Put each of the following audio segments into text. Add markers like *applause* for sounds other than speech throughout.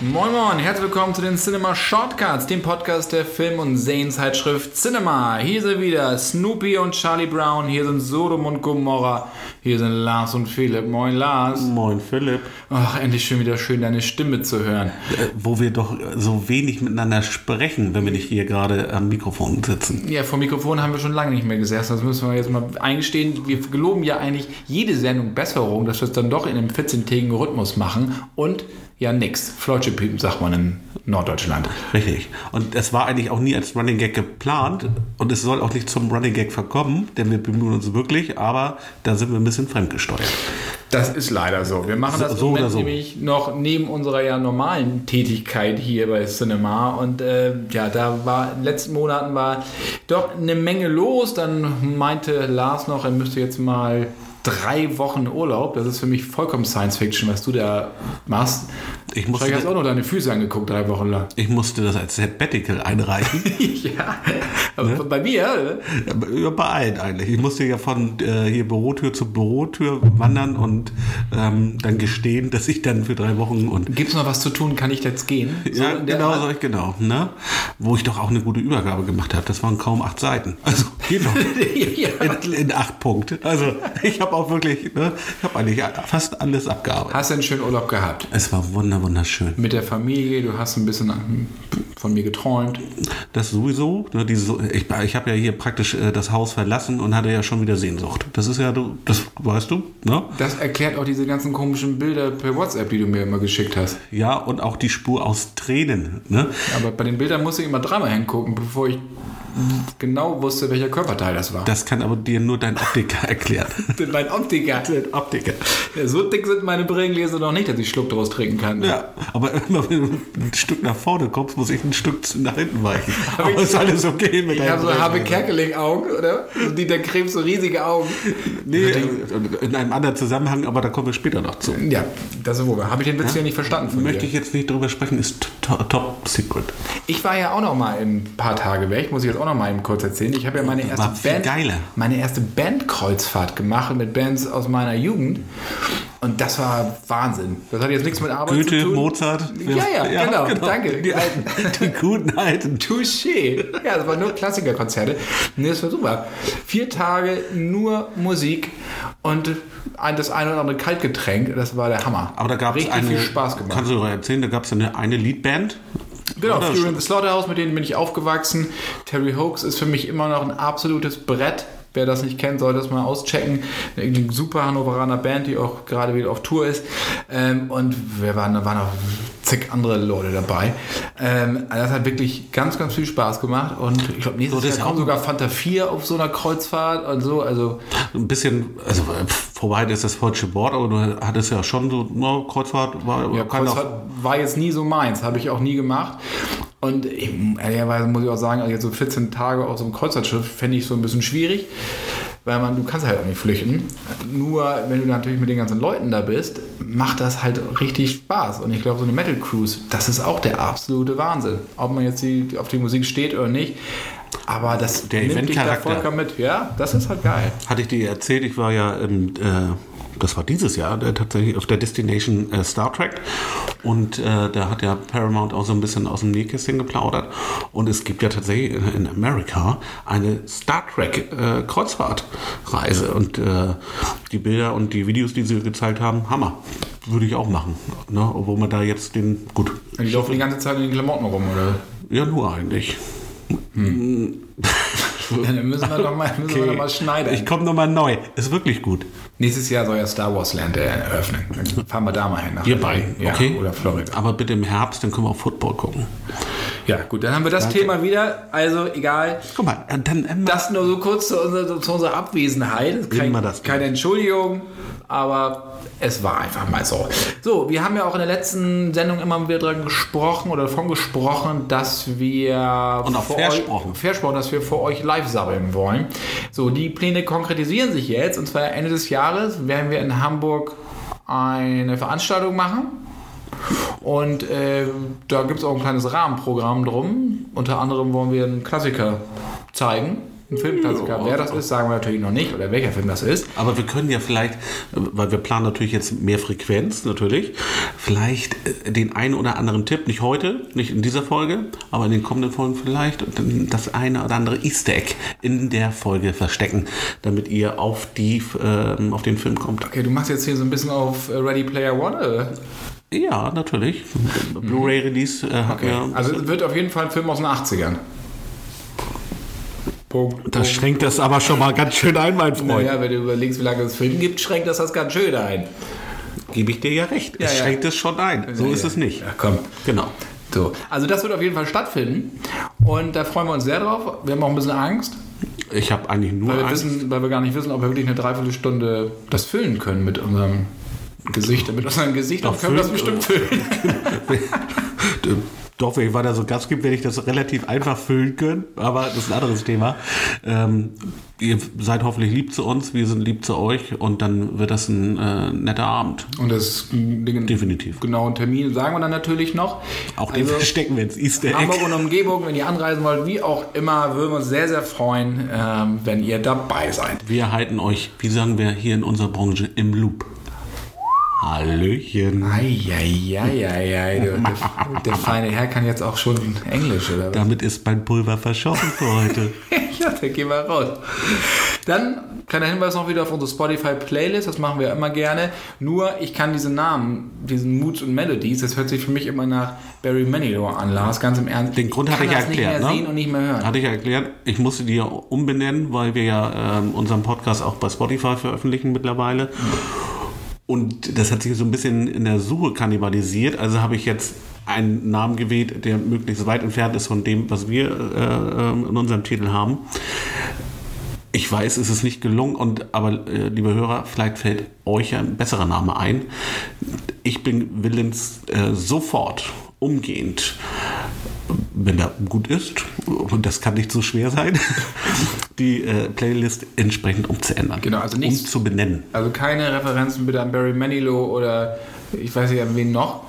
Moin Moin, herzlich willkommen zu den Cinema Shortcuts, dem Podcast der Film- und Serienzeitschrift Cinema. Hier sind wieder Snoopy und Charlie Brown, hier sind Sodom und Gomorra, hier sind Lars und Philipp. Moin Lars. Moin Philipp. Ach, endlich schon wieder schön, deine Stimme zu hören. Äh, wo wir doch so wenig miteinander sprechen, wenn wir nicht hier gerade am Mikrofon sitzen. Ja, vor Mikrofon haben wir schon lange nicht mehr gesessen. Das müssen wir jetzt mal eingestehen. Wir geloben ja eigentlich jede Sendung Besserung, dass wir es dann doch in einem 14-tägigen Rhythmus machen. Und ja, nix. Flautschepiepen, sagt man in Norddeutschland. Richtig. Und es war eigentlich auch nie als Running Gag geplant und es soll auch nicht zum Running Gag verkommen, denn wir bemühen uns wirklich, aber da sind wir ein bisschen fremdgesteuert. Das ist leider so. Wir machen So- das so im oder Moment so. nämlich noch neben unserer ja normalen Tätigkeit hier bei Cinema. Und äh, ja, da war in den letzten Monaten war doch eine Menge los. Dann meinte Lars noch, er müsste jetzt mal drei Wochen Urlaub. Das ist für mich vollkommen Science Fiction, was du da machst. Ich musste, hast du auch noch deine Füße angeguckt, drei Wochen lang. ich musste das als Sabbatical einreichen. *laughs* ja, aber bei mir, äh, Ja, bei allen eigentlich. Ich musste ja von äh, hier Bürotür zu Bürotür wandern und ähm, dann gestehen, dass ich dann für drei Wochen und gibt es noch was zu tun? Kann ich jetzt gehen? So ja, genau, Art? so ich genau, ne? Wo ich doch auch eine gute Übergabe gemacht habe. Das waren kaum acht Seiten. Also geht noch. *laughs* ja. In, in acht Punkte. Also ich habe auch wirklich, ne, ich habe eigentlich fast alles abgearbeitet. Hast du einen schönen Urlaub gehabt? Es war wunder, wunderschön. Mit der Familie, du hast ein bisschen von mir geträumt. Das sowieso. Ne, diese, ich ich habe ja hier praktisch äh, das Haus verlassen und hatte ja schon wieder Sehnsucht. Das ist ja, du, das weißt du, ne? Das erklärt auch diese ganzen komischen Bilder per WhatsApp, die du mir immer geschickt hast. Ja, und auch die Spur aus Tränen. Ne? Aber bei den Bildern musste ich immer dreimal hingucken, bevor ich genau wusste, welcher Körperteil das war. Das kann aber dir nur dein Optiker *laughs* erklären. Mein Optiker. Optiker. Ja, so dick sind meine Brillengläser noch nicht, dass ich Schluck daraus trinken kann. Ja, aber immer wenn du ein Stück nach vorne kommst, muss ich ein Stück nach hinten weichen. *laughs* Aber ist alles okay mit Ich habe so. Habe Kerkeling-Augen, oder? So Dieter Krebs, so riesige Augen. Nee, in einem anderen Zusammenhang, aber da kommen wir später noch zu. Ja, das ist wohl. Habe ich den Witz ja nicht verstanden von Möchte dir. ich jetzt nicht drüber sprechen, ist to top secret. Ich war ja auch noch mal ein paar Tage weg, muss ich jetzt auch noch mal eben kurz erzählen. Ich habe ja meine erste Band, geiler. meine erste Bandkreuzfahrt gemacht mit Bands aus meiner Jugend und das war Wahnsinn. Das hat jetzt nichts mit Arbeit zu Goethe, tun. Mozart. Ja, ja, genau, danke. Die alten, *laughs* die guten alten. Touché. Ja, das waren nur Klassikerkonzerte. Nee, das war super. Vier Tage nur Musik und ein, das eine oder andere Kaltgetränk. Das war der Hammer. Aber da gab es eine. viel Spaß gemacht. Kannst du doch erzählen, da gab es eine, eine Liedband. Genau, Fury in the Slaughterhouse, mit denen bin ich aufgewachsen. Terry Hoax ist für mich immer noch ein absolutes Brett. Wer das nicht kennt, sollte das mal auschecken. Eine super Hannoveraner Band, die auch gerade wieder auf Tour ist. Ähm, und wir waren, da waren auch zig andere Leute dabei. Ähm, also das hat wirklich ganz, ganz viel Spaß gemacht. Und ich glaube, nächstes So, Jahr kommt sogar Fanta 4 auf so einer Kreuzfahrt und so. Also Ein bisschen, also äh, vorbei ist das falsche Wort, aber du hattest ja schon so, na, Kreuzfahrt war Ja, Kreuzfahrt war jetzt nie so meins, habe ich auch nie gemacht. Und ich, ehrlicherweise muss ich auch sagen, also jetzt so 14 Tage auf so einem Kreuzfahrtschiff fände ich so ein bisschen schwierig, weil man, du kannst halt auch nicht flüchten. Nur wenn du natürlich mit den ganzen Leuten da bist, macht das halt richtig Spaß. Und ich glaube, so eine Metal Cruise, das ist auch der absolute Wahnsinn. Ob man jetzt die, auf die Musik steht oder nicht. Aber das Der nimmt dich da Eventcharakter. vollkommen mit. Ja, das ist halt geil. Hatte ich dir erzählt, ich war ja im, äh, das war dieses Jahr äh, tatsächlich auf der Destination äh, Star Trek und äh, da hat ja Paramount auch so ein bisschen aus dem Nähkästchen geplaudert und es gibt ja tatsächlich in, in Amerika eine Star Trek äh, Kreuzfahrtreise und äh, die Bilder und die Videos, die sie gezeigt haben, Hammer. Würde ich auch machen. Ne? Obwohl man da jetzt den, gut, Die laufen die ganze Zeit in den Klamotten rum, oder? ja nur eigentlich. Ja, dann müssen wir doch mal, müssen wir doch mal schneiden. Ich komme nochmal neu. Ist wirklich gut. Nächstes Jahr soll ja Star Wars Land äh, eröffnen. Dann fahren wir da mal hin. nach beiden, ja, okay? Oder Florida. Aber bitte im Herbst, dann können wir auch Football gucken. Ja, gut, dann haben wir das Danke. Thema wieder. Also, egal. Guck mal, dann ähm, Das nur so kurz zu unserer, zu unserer Abwesenheit. Kein, das keine Entschuldigung, aber es war einfach mal so. So, wir haben ja auch in der letzten Sendung immer wieder dran gesprochen oder davon gesprochen, dass wir Und auch versprochen. euch, versprochen, dass wir vor euch live sammeln wollen. So, die Pläne konkretisieren sich jetzt und zwar Ende des Jahres werden wir in Hamburg eine Veranstaltung machen. Und äh, da gibt es auch ein kleines Rahmenprogramm drum. Unter anderem wollen wir einen Klassiker zeigen. Einen Filmklassiker. Wer das ist, sagen wir natürlich noch nicht. Oder welcher Film das ist. Aber wir können ja vielleicht, äh, weil wir planen natürlich jetzt mehr Frequenz, natürlich, vielleicht äh, den einen oder anderen Tipp, nicht heute, nicht in dieser Folge, aber in den kommenden Folgen vielleicht, das eine oder andere Easter Egg in der Folge verstecken, damit ihr auf, die, ähm, auf den Film kommt. Okay, du machst jetzt hier so ein bisschen auf äh, Ready Player One. Oder? Ja, natürlich. Blu-ray-Release äh, Okay. ja- Also es wird auf jeden Fall ein Film aus den 80ern. Punkt. das schränkt das aber schon mal ganz schön ein, mein Freund. Naja, wenn du überlegst, wie lange es Film gibt, schränkt das das ganz schön ein. Gebe ich dir ja recht. Ja, es ja. schränkt es schon ein. So ist ja. es nicht. Ja, komm. Genau. So, also das wird auf jeden Fall stattfinden und da freuen wir uns sehr drauf. Wir haben auch ein bisschen Angst, Ich habe eigentlich nur weil wir, Angst. wissen, weil wir gar nicht wissen, ob wir wirklich eine Dreiviertelstunde das füllen können mit unserem Gesicht. Mit unserem Gesicht Doch, können wir das bestimmt füllen. *laughs* *laughs* Doch, wenn ich weiter so Gas gebe, werde ich das relativ einfach füllen können. Aber das ist ein anderes Thema. Ähm, ihr seid hoffentlich lieb zu uns, wir sind lieb zu euch und dann wird das ein äh, netter Abend. Und das den Definitiv. genauen Termin sagen wir dann natürlich noch. Auch den Also, verstecken wir ins Easter Egg. Hamburg und Umgebung, wenn ihr anreisen wollt, wie auch immer, würden wir uns sehr, sehr freuen, ähm, wenn ihr dabei seid. Wir halten euch, wie sagen wir hier in unserer Branche, im Loop. Hallöchen. Eieieiei, der, der, der feine Herr kann jetzt auch schon Englisch, oder was? Damit ist mein Pulver verschossen für heute. *laughs* ja, dann gehen wir raus. Dann kleiner Hinweis noch wieder auf unsere Spotify-Playlist, das machen wir immer gerne. Nur, ich kann diese Namen, diesen Moods und Melodies, das hört sich für mich immer nach Barry Manilow an, Lars, ganz im Ernst. Den Grund ich hatte ich ja erklärt, nicht mehr ne? sehen und nicht mehr hören. Hatte ich ja erklärt, ich musste die ja umbenennen, weil wir ja ähm, unseren Podcast auch bei Spotify veröffentlichen mittlerweile. Und das hat sich so ein bisschen in der Suche kannibalisiert. Also habe ich jetzt einen Namen gewählt, der möglichst weit entfernt ist von dem, was wir äh, ähm, in unserem Titel haben. Ich weiß, es ist nicht gelungen, und, aber äh, liebe Hörer, vielleicht fällt euch ein besserer Name ein. Ich bin willens, äh, sofort, umgehend, wenn der gut ist, und das kann nicht so schwer sein, *laughs* die äh, Playlist entsprechend umzuändern. Genau, also nichts- Um zu benennen. Also keine Referenzen bitte an Barry Manilow oder ich weiß nicht an wen noch.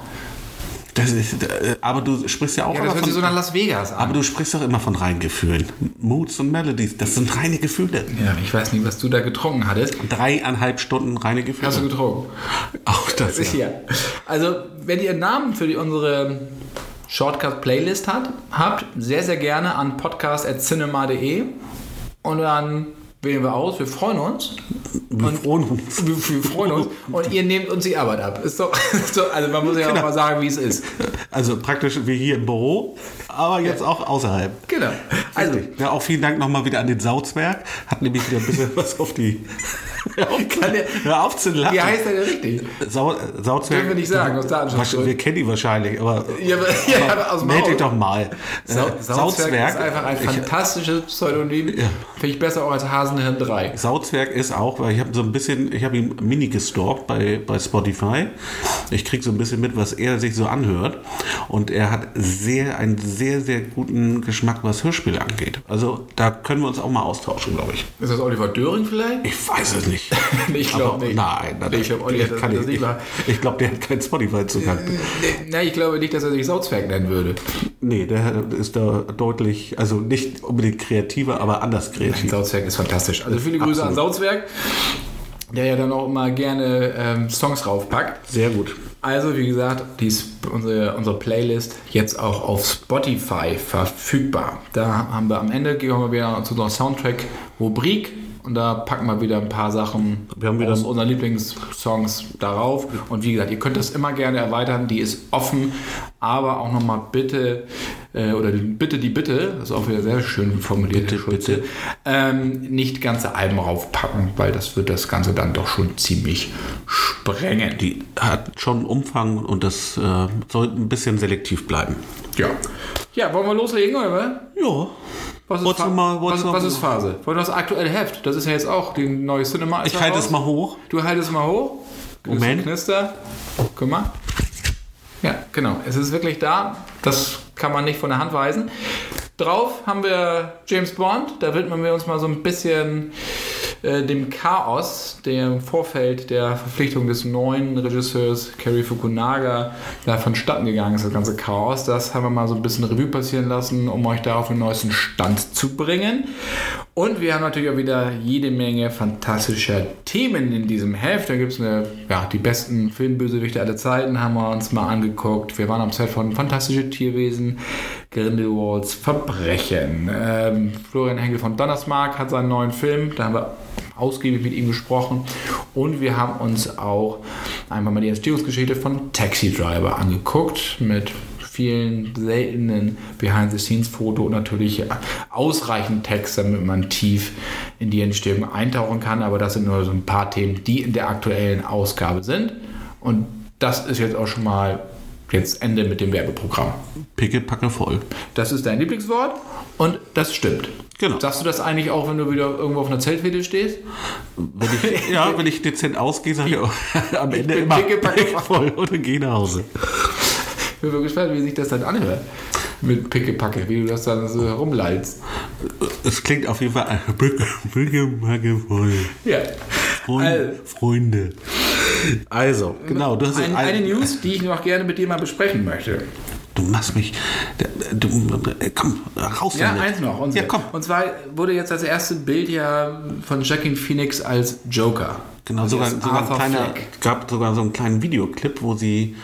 Das ist, äh, aber du sprichst ja auch Ja, immer das hört von, sich so nach Las Vegas an. aber du sprichst doch immer von reinen Gefühlen. Moods und Melodies, das sind reine Gefühle. ja, ich weiß nicht, was du da getrunken hattest. Dreieinhalb Stunden reine Gefühle. Hast du getrunken? auch das, Ist ja. ja. Also, wenn ihr einen Namen für die, unsere Shortcut-Playlist hat, habt, sehr, sehr gerne an podcast.cinema.de und dann wählen wir aus. Wir freuen uns. Wir freuen uns. *laughs* Wir, wir freuen uns. Und ihr nehmt uns die Arbeit ab. Ist doch, *laughs* ist doch, also man muss ja auch mal sagen, wie es ist. Also praktisch wie hier im Büro, aber jetzt auch außerhalb. Genau. Also, Ja, auch vielen Dank nochmal wieder an den Sauzwerg. Hat nämlich wieder ein bisschen *laughs* was auf die. Hör auf, hör auf zu lachen. wie heißt der denn richtig? Sau, Sauzwerg. Dürfen wir nicht sagen, aus Datenschutzgründen. Wir kennen die wahrscheinlich, aber. Ja, aber- *laughs* ja, aber aus meld dich doch mal. Sau, Äh, Sauzwerg ist einfach ein fantastisches Pseudonym. Finde ich besser auch als Hasenhirn 3. Sauzwerg ist auch, weil ich habe so ein bisschen, ich habe ihn mini gestalkt bei, bei Spotify. Ich kriege so ein bisschen mit, was er sich so anhört. Und er hat sehr, einen sehr, sehr guten Geschmack, was Hörspiele angeht. Also da können wir uns auch mal austauschen, glaube ich. Ist das Oliver Döring vielleicht? Ich weiß es nicht. *laughs* Ich glaub Aber- nicht. Nein, nein, Nee, ich glaub auch nicht, der dass kann das ich nicht nicht. Ich glaube, der hat kein Spotify-Zugang. Na, ich glaube nicht, dass er sich Sauzwerg nennen würde. Nee, der ist da deutlich, also nicht unbedingt kreativer, aber anders kreativ. Sauzwerg ist fantastisch. Also viele Grüße Absolut. an Sauzwerg, der ja dann auch immer gerne ähm, Songs raufpackt. Sehr gut. Also, wie gesagt, die unsere, unsere Playlist jetzt auch auf Spotify verfügbar. Da haben wir am Ende, gehen wir wieder zu unserer Soundtrack-Rubrik und da packen wir wieder ein paar Sachen Wir haben wieder- aus unseren Lieblingssongs darauf. Und wie gesagt, ihr könnt das immer gerne erweitern, die ist offen, aber auch nochmal bitte, äh, oder die- bitte die Bitte, das ist auch wieder sehr schön formuliert, Bitte, Schulze, bitte. Ähm, nicht ganze Alben raufpacken, weil das wird das Ganze dann doch schon ziemlich sprengen. Die hat schon Umfang und das äh, soll ein bisschen selektiv bleiben. Ja. Ja, wollen wir loslegen, oder? was? Ja. Was ist, Fa du mal- was, du was ist Phase? Wollen wir das aktuelle Heft? Das ist ja jetzt auch die neue Cinema. Ich halte es mal hoch. Du haltest mal hoch. Moment. Knister. Guck mal. Ja, genau. Es ist wirklich da. Das kann man nicht von der Hand weisen. Drauf haben wir James Bond. Da widmen wir uns mal so ein bisschen äh, dem Chaos, der im Vorfeld der Verpflichtung des neuen Regisseurs Kerry Fukunaga da vonstatten gegangen ist, das ganze Chaos. Das haben wir mal so ein bisschen Revue passieren lassen, um euch da auf den neuesten Stand zu bringen. Und wir haben natürlich auch wieder jede Menge fantastischer Themen in diesem Heft. Da gibt es ja, die besten Filmbösewichte aller Zeiten, haben wir uns mal angeguckt. Wir waren am Set von Fantastische Tierwesen, Grindelwalds Verbrechen. Ähm, Florian Henkel von Donnersmarck hat seinen neuen Film, da haben wir ausgiebig mit ihm gesprochen. Und wir haben uns auch einmal mal die Entstehungsgeschichte von Taxi Driver angeguckt mit vielen seltenen Behind-the-Scenes-Foto und natürlich ausreichend Text, damit man tief in die Entstehung eintauchen kann. Aber das sind nur so ein paar Themen, die in der aktuellen Ausgabe sind. Und das ist jetzt auch schon mal jetzt Ende mit dem Werbeprogramm. Picke, packe voll. Das ist dein Lieblingswort und das stimmt. Genau. Sagst du das eigentlich auch, wenn du wieder irgendwo auf einer Zeltwiese stehst? Wenn ich, *laughs* ja, wenn ich dezent ausgehe, sage ich auch am Ende bin immer picke, packe *laughs* voll und gehe nach Hause. Ich bin wirklich gespannt, wie sich das dann anhört. Mit Pickepacke, wie du das dann so herumlallst. Es klingt auf jeden Fall picke, *laughs* picke, packe voll. Ja. Freund, Also- Freunde. Also, genau. Du, hast Ein, eine News, die ich noch gerne mit dir mal besprechen möchte. du machst mich. Du, komm, raus Ja, damit. eins noch. Und, Ja, komm. und zwar wurde jetzt das erste Bild ja von Jacqueline Phoenix als Joker. Genau, sogar, sogar ein kleiner, gab sogar so einen kleinen Videoclip, wo sie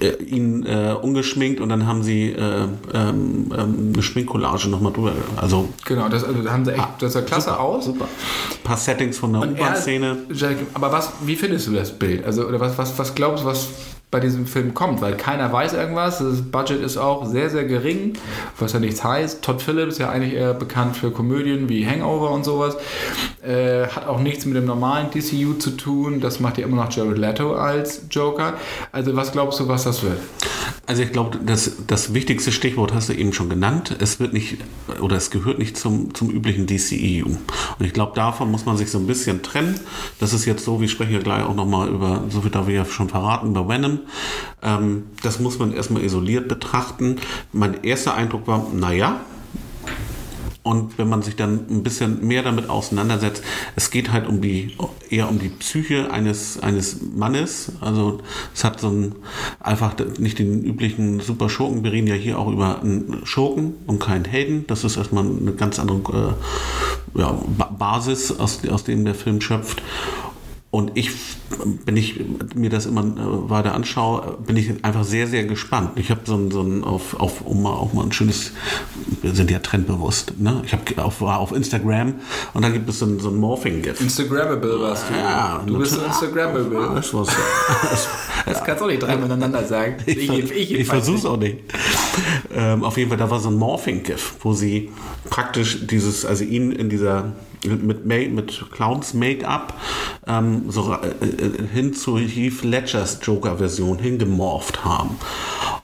äh, ihn äh, ungeschminkt und dann haben sie äh, ähm, ähm, eine Schminkcollage nochmal drüber. Also Genau, das, also, da haben sie echt, das sah klasse aus. super. Ein paar Settings von der er- U-Bahn-Szene. Aber was, wie findest du das Bild? Also, oder was, was, was glaubst du, was bei diesem Film kommt? Weil keiner weiß irgendwas. Das Budget ist auch sehr, sehr gering, was ja nichts heißt. Todd Phillips, ja eigentlich eher bekannt für Komödien wie Hangover und sowas, äh, hat auch nichts mit dem normalen DCU zu tun. Das macht ja immer noch Jared Leto als Joker. Also, was glaubst du, was das wird? Also ich glaube, das, das wichtigste Stichwort hast du eben schon genannt. Es wird nicht oder es gehört nicht zum, zum üblichen DCEU. Und ich glaube, davon muss man sich so ein bisschen trennen. Das ist jetzt so, wir sprechen ja gleich auch nochmal über, so viel darf ich ja schon verraten, über Venom. Ähm, das muss man erstmal isoliert betrachten. Mein erster Eindruck war, naja, und wenn man sich dann ein bisschen mehr damit auseinandersetzt, es geht halt um die, eher um die Psyche eines, eines Mannes. Also es hat so ein, einfach nicht den üblichen super Schurken. Wir reden ja hier auch über einen Schurken und keinen Helden. Das ist erstmal eine ganz andere äh, ja, Ba- Basis, aus, aus dem der Film schöpft. Und ich, wenn ich mir das immer äh, weiter anschaue, bin ich einfach sehr, sehr gespannt. Ich habe so ein, so ein auf, auf, um mal auch mal ein schönes, wir sind ja trendbewusst, ne? Ich hab auf, war auf Instagram und da gibt es so ein, so ein Morphing-GIF. Instagrammable warst du. Ja, du bist ein. Instagrammable. Das war's. Das kannst du auch nicht dreimal miteinander sagen. Ich, ich, ich jedenfalls versuche es auch nicht. Ähm, auf jeden Fall, da war so ein Morphing-GIF, wo sie praktisch dieses, also ihn in dieser mit, Ma- mit Clowns Make-up ähm, so äh, äh, hin zu Heath Ledgers Joker-Version hingemorpht haben.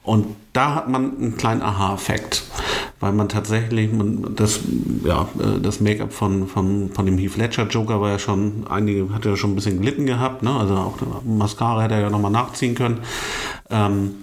Und da hat man einen kleinen Aha-Effekt, weil man tatsächlich man, das, ja, äh, das Make-up von, von, von dem Heath Ledger Joker war ja schon, einige hat ja schon ein bisschen glitten gehabt, ne? also auch Mascara hätte er ja nochmal nachziehen können. Ähm,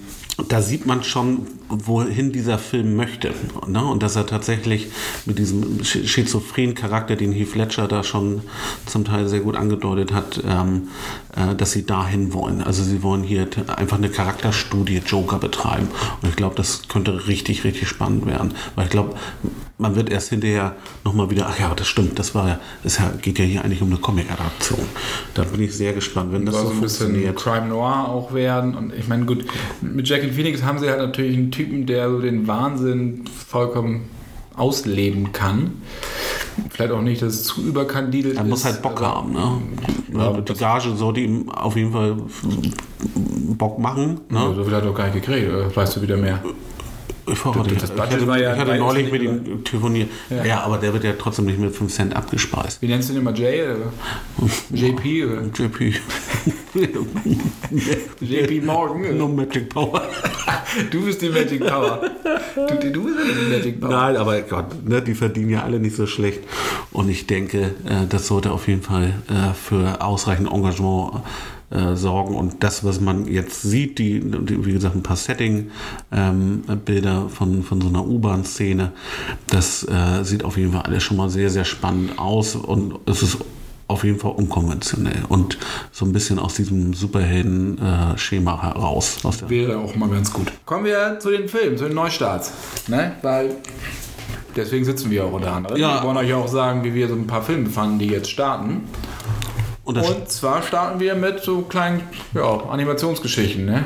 da sieht man schon, wohin dieser Film möchte. Ne? Und dass er tatsächlich mit diesem sch- schizophrenen Charakter, den Heath Ledger da schon zum Teil sehr gut angedeutet hat, ähm, äh, dass sie dahin wollen. Also sie wollen hier einfach eine Charakterstudie Joker betreiben. Und ich glaube, das könnte richtig, richtig spannend werden. Weil ich glaube, man wird erst hinterher nochmal wieder, ach ja, das stimmt, das war ja, es geht ja hier eigentlich um eine Comic-Adaption. Da bin ich sehr gespannt, wenn das so so ein bisschen funktioniert. Crime Noir auch werden. Und ich meine, gut, mit Jackie Phoenix haben sie halt natürlich einen Typen, der so den Wahnsinn vollkommen ausleben kann. Vielleicht auch nicht, dass es zu überkandidelt Er ist. muss halt Bock haben, ne? Ja, die Gage sollte ihm auf jeden Fall Bock machen. Ne? Ja, so viel hat er doch gar nicht gekriegt, oder? weißt du wieder mehr? Ich verrate Das das Budget ich hatte, war ja ich hatte neulich mit nicht, ihm telefoniert. Ja. aber der wird ja trotzdem nicht mit 5 Cent abgespeist. Wie nennst du den immer Jay? Oder? *laughs* JP? Oder? JP. *laughs* JP Morgan? no Magic Power. *laughs* Du bist die Magic Power. Du, du bist ja die Magic Power. Nein, aber Gott, ne, die verdienen ja alle nicht so schlecht. Und ich denke, äh, das sollte auf jeden Fall äh, für ausreichend Engagement äh, sorgen. Und das, was man jetzt sieht, die, die wie gesagt, ein paar Setting-Bilder von, von so einer U-Bahn-Szene, das äh, sieht auf jeden Fall alles schon mal sehr, sehr spannend aus. Und es ist auf jeden Fall unkonventionell und so ein bisschen aus diesem Superhelden-Schema heraus. Wäre auch mal ganz gut. Kommen wir zu den Filmen, zu den Neustarts. Ne? Weil deswegen sitzen wir auch unter anderem. Ja. Wir wollen euch auch sagen, wie wir so ein paar Filme fanden, die jetzt starten. Und Und zwar starten wir mit so kleinen ja, Animationsgeschichten. Ne?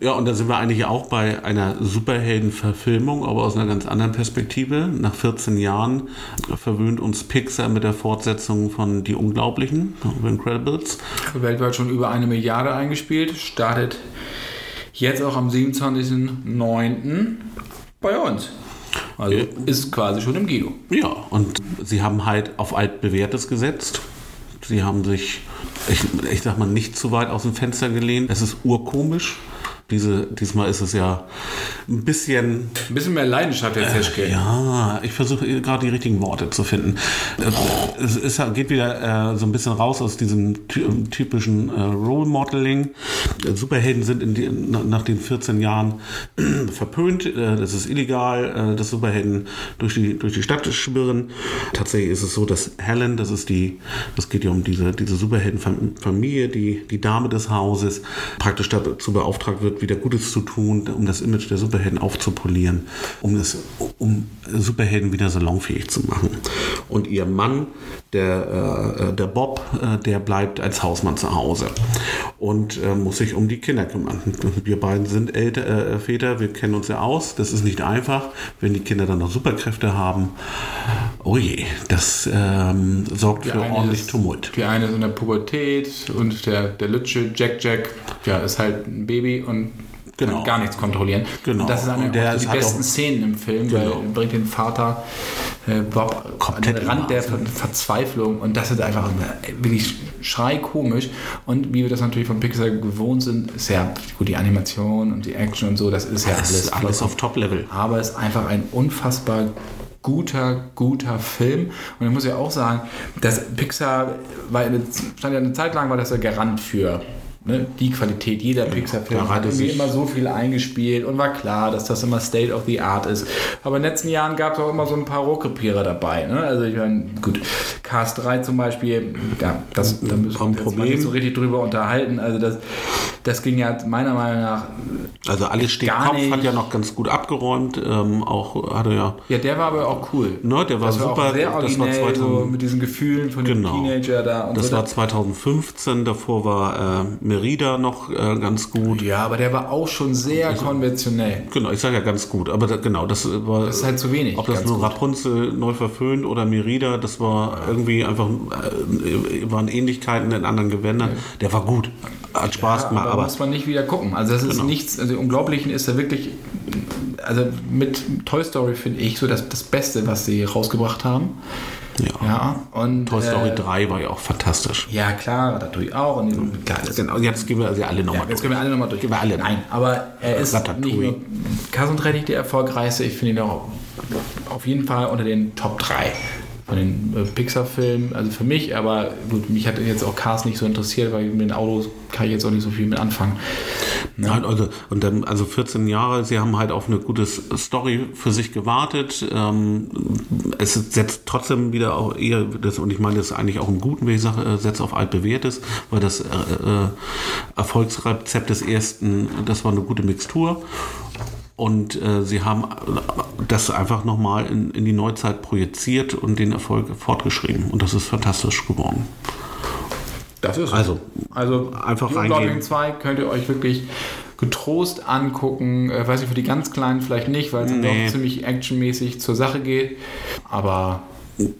Ja, und da sind wir eigentlich auch bei einer Superhelden-Verfilmung, aber aus einer ganz anderen Perspektive. Nach 14 Jahren verwöhnt uns Pixar mit der Fortsetzung von Die Unglaublichen, The Incredibles. Weltweit schon über eine Milliarde eingespielt. Startet jetzt auch am 27.09. bei uns. Also Ja. ist quasi schon im Kino. Ja, und sie haben halt auf altbewährtes gesetzt. Sie haben sich, ich, ich sag mal, nicht zu weit aus dem Fenster gelehnt. Es ist urkomisch. Diese, diesmal ist es ja ein bisschen Ein bisschen mehr Leidenschaft jetzt, Heschke. Ja, ich versuche gerade die richtigen Worte zu finden. Äh, Es ist, geht wieder äh, so ein bisschen raus aus diesem ty typischen äh, Role Modeling. Äh, Superhelden sind in die, na, nach den 14 Jahren *clears throat* verpönt. Äh, das ist illegal, äh, dass Superhelden durch die, durch die Stadt schwirren. Tatsächlich ist es so, dass Helen, das ist die, das geht ja um diese, diese Superheldenfamilie, die, die Dame des Hauses, praktisch dazu beauftragt wird, wieder Gutes zu tun, um das Image der Superhelden aufzupolieren, um, das, um Superhelden wieder salonfähig zu machen. Und ihr Mann, der, äh, der Bob, äh, der bleibt als Hausmann zu Hause und äh, muss sich um die Kinder kümmern. Wir beiden sind Elter, äh, Väter, wir kennen uns ja aus. Das ist nicht einfach, wenn die Kinder dann noch Superkräfte haben. Oh je, das ähm, sorgt für eine ordentlich ist- Tumult. Die eine ist in der Pubertät und der, der Lütsche, Jack Jack, ja, ist halt ein Baby und Genau. gar nichts kontrollieren. Genau. Und das ist eine der die besten Szenen im Film, Genau. weil er bringt den Vater äh, Bob an Komplett den Rand der Ver Verzweiflung und das ist einfach wirklich schreikomisch und wie wir das natürlich von Pixar gewohnt sind, ist ja gut die Animation und die Action und so, das ist ja Das alles, ist alles auf Top-Level. aber es ist einfach ein unfassbar guter, guter Film. Und ich muss ja auch sagen, dass Pixar, weil stand ja eine Zeit lang war das ja Garant für ne, die Qualität. Jeder Pixar-Film da hat irgendwie immer so viel eingespielt und war klar, dass das immer State of the Art ist. Aber in den letzten Jahren gab es auch immer so ein paar Rohrkrepierer dabei. Ne? Also ich meine, gut, Cast 3 zum Beispiel, ja, das, da müssen wir uns nicht so richtig drüber unterhalten. Also das, das ging ja meiner Meinung nach Also alles steht Kopf, nicht. hat ja noch ganz gut abgeräumt. Ähm, auch hatte ja, Ja, der war aber auch cool. ne, der war das war super. Auch sehr das war originell, so 2000, mit diesen Gefühlen von dem Genau. Teenager da. Und das so. war 2015. Davor war äh, Merida noch äh, ganz gut. ja, aber der war auch schon sehr konventionell. Genau, ich sage ja ganz gut, aber da, genau, das war. Das ist halt zu wenig, Ob das nur gut. Rapunzel neu verföhnt oder Merida, das war irgendwie einfach, äh, waren Ähnlichkeiten in anderen Gewändern. Der war gut, hat Spaß Ja, gemacht, aber aber muss man nicht wieder gucken. Also das ist Genau. nichts, also Unglaublichen ist da wirklich, also mit Toy Story finde ich so das, das Beste, was sie rausgebracht haben. Ja. Ja, und Toy Story äh, 3 war ja auch fantastisch. Ja, klar, natürlich auch. Und klar, das Genau, jetzt gehen wir sie alle nochmal Ja, jetzt können wir alle nochmal durch. Gehen wir alle. Nein, aber er ist nicht nur kassenträchtig der erfolgreichste, ich finde ihn auch auf jeden Fall unter den Top 3 von den äh, Pixar-Filmen. Also für mich, aber gut, mich hat jetzt auch Cars nicht so interessiert, weil mit den Autos kann ich jetzt auch nicht so viel mit anfangen. Nein, also, und dann, also 14 Jahre, sie haben halt auf eine gute Story für sich gewartet. Ähm, es setzt trotzdem wieder auch eher, das, und ich meine das ist eigentlich auch im Guten, sage, äh, setzt auf altbewährtes, weil das äh, äh, Erfolgsrezept des ersten, das war eine gute Mixtur. Und äh, sie haben das einfach nochmal in, in die Neuzeit projiziert und den Erfolg fortgeschrieben. Und das ist fantastisch geworden. Das ist Also, Also einfach die reingehen. Unglaublichen 2 könnt ihr euch wirklich getrost angucken. Äh, weiß ich für die ganz Kleinen vielleicht nicht, weil es dann Nee. doch ziemlich actionmäßig zur Sache geht. Aber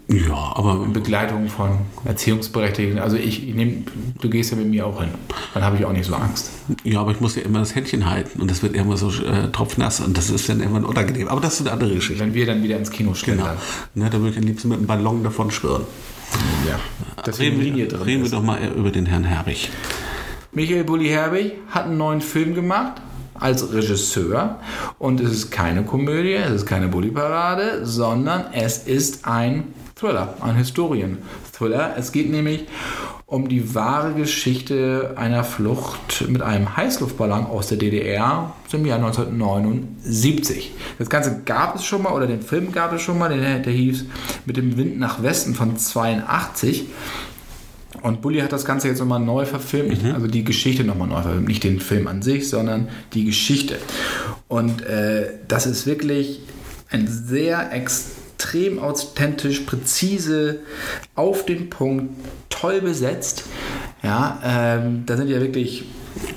Ja, aber In Begleitung von Erziehungsberechtigten. Also ich, ich nehme, du gehst ja mit mir auch hin. Dann habe ich auch nicht so Angst. Ja, aber ich muss ja immer das Händchen halten und das wird immer so äh, tropfnass und das ist dann immer unangenehm. Aber das ist eine andere Geschichte. Wenn wir dann wieder ins Kino stellen. Genau. Ne, da würde ich am liebsten mit einem Ballon davon schwirren. Ja. Dass Reden, die wir, Linie drin reden wir doch mal über den Herrn Herbig. Michael Bulli Herbig hat einen neuen Film gemacht als Regisseur und es ist keine Komödie, es ist keine Bulli-Parade, sondern es ist ein Thriller, ein Historien-Thriller. Es geht nämlich um die wahre Geschichte einer Flucht mit einem Heißluftballon aus der DDR im Jahr 1979. Das Ganze gab es schon mal, oder den Film gab es schon mal, der, der hieß Mit dem Wind nach Westen von 82. Und Bully hat das Ganze jetzt nochmal neu verfilmt, nicht- also die Geschichte nochmal neu verfilmt, nicht den Film an sich, sondern die Geschichte. Und äh, das ist wirklich ein sehr extrem authentisch, präzise, auf den Punkt, toll besetzt. Ja, ähm, da sind ja wirklich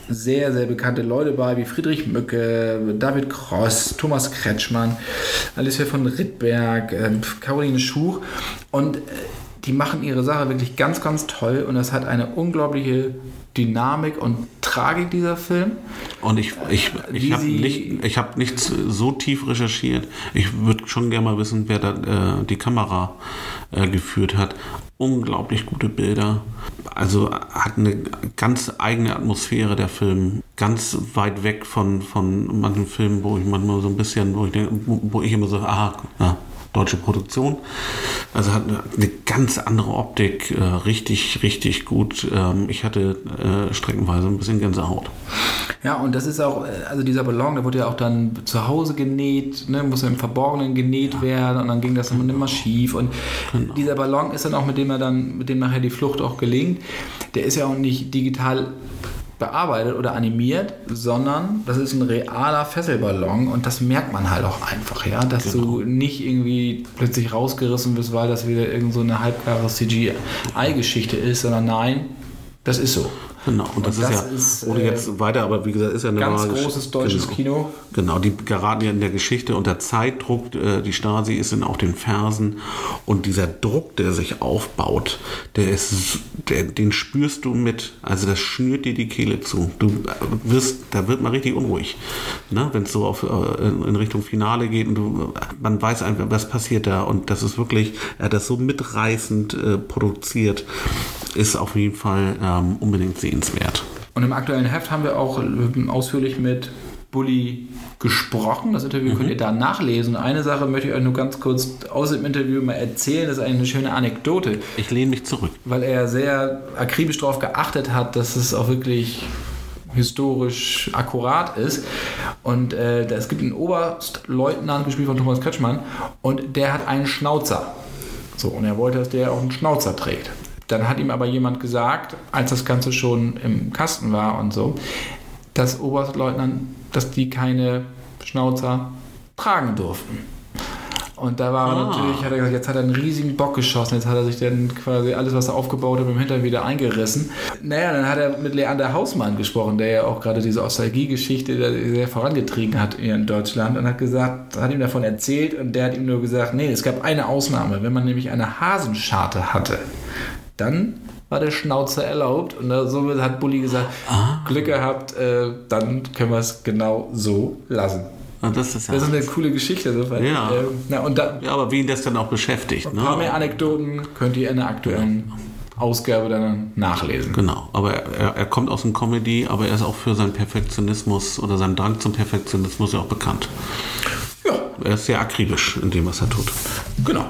sehr, sehr bekannte Leute bei, wie Friedrich Mücke, David Cross, Thomas Kretschmann, Alicia von Rittberg, ähm, Caroline Schuch. Und äh, die machen ihre Sache wirklich ganz, ganz toll und das hat eine unglaubliche Dynamik und Tragik, dieser Film. Und ich, ich, ich habe nicht, ich hab nichts so tief recherchiert. Ich würde schon gerne mal wissen, wer da äh, die Kamera äh, geführt hat. Unglaublich gute Bilder. Also hat eine ganz eigene Atmosphäre der Film. Ganz weit weg von, von manchen Filmen, wo ich manchmal so ein bisschen, wo ich, denke, wo, wo ich immer so, aha, ja, deutsche Produktion. Also hat eine, eine ganz andere Optik, äh, richtig, richtig gut. Ähm, ich hatte äh, streckenweise ein bisschen Gänsehaut. Ja, und das ist auch, äh, also dieser Ballon, der wurde ja auch dann zu Hause genäht, ne, muss ja im Verborgenen genäht werden und dann ging das dann immer schief. Und dieser Ballon ist dann auch, mit dem er dann, mit dem nachher die Flucht auch gelingt, der ist ja auch nicht digital bearbeitet oder animiert, sondern das ist ein realer Fesselballon und das merkt man halt auch einfach, ja, dass du nicht irgendwie plötzlich rausgerissen wirst, weil das wieder irgend so eine halbgare CGI-Geschichte ist, sondern nein, das ist so. Genau, und das, Und ist das ja, ist, ohne äh, jetzt weiter, aber wie gesagt, ist ja eine Ganz großes deutsches genau. Kino. Genau, die geraten ja in der Geschichte unter Zeitdruck. äh, Die Stasi ist in auch den Fersen und dieser Druck, der sich aufbaut, der ist, der, den spürst du mit. Also das schnürt dir die Kehle zu. Du wirst, da wird man richtig unruhig, ne? wenn es so auf, äh, in Richtung Finale geht und du, man weiß einfach, was passiert da und das ist wirklich, er hat das so mitreißend äh, produziert, ist auf jeden Fall ähm, unbedingt sehenswert. Und im aktuellen Heft haben wir auch ähm, ausführlich mit Bulli gesprochen. Das Interview könnt ihr da nachlesen. Eine Sache möchte ich euch nur ganz kurz aus dem Interview mal erzählen. Das ist eine schöne Anekdote, Ich lehne mich zurück. weil er sehr akribisch darauf geachtet hat, dass es auch wirklich historisch akkurat ist. Und äh, es gibt einen Oberstleutnant, gespielt von Thomas Kretschmann, und der hat einen Schnauzer. So, und er wollte, dass der auch einen Schnauzer trägt. Dann hat ihm aber jemand gesagt, als das Ganze schon im Kasten war und so, dass Oberstleutnant, dass die keine Schnauzer tragen durften. Und da war er Ah. natürlich, hat er gesagt, jetzt hat er einen riesigen Bock geschossen, jetzt hat er sich dann quasi alles, was er aufgebaut hat, dem Hintern wieder eingerissen. Naja, dann hat er mit Leander Hausmann gesprochen, der ja auch gerade diese Nostalgie-Geschichte sehr vorangetrieben hat hier in Deutschland und hat gesagt, hat ihm davon erzählt und der hat ihm nur gesagt, nee, es gab eine Ausnahme, wenn man nämlich eine Hasenscharte hatte, dann war der Schnauzer erlaubt und da- somit hat Bulli gesagt, Glück gehabt, äh, dann können wir es genau so lassen. Und das ist ja, Das ist eine coole Geschichte. So, weil, Ja. äh, na, und da, ja, aber wen das dann auch beschäftigt. ein paar mehr Ne? Anekdoten könnt ihr in der aktuellen Ausgabe dann nachlesen. Genau, aber er, er kommt aus dem Comedy, aber er ist auch für seinen Perfektionismus oder seinen Drang zum Perfektionismus ja auch bekannt. Ja, Er ist sehr akribisch in dem, was er tut. genau.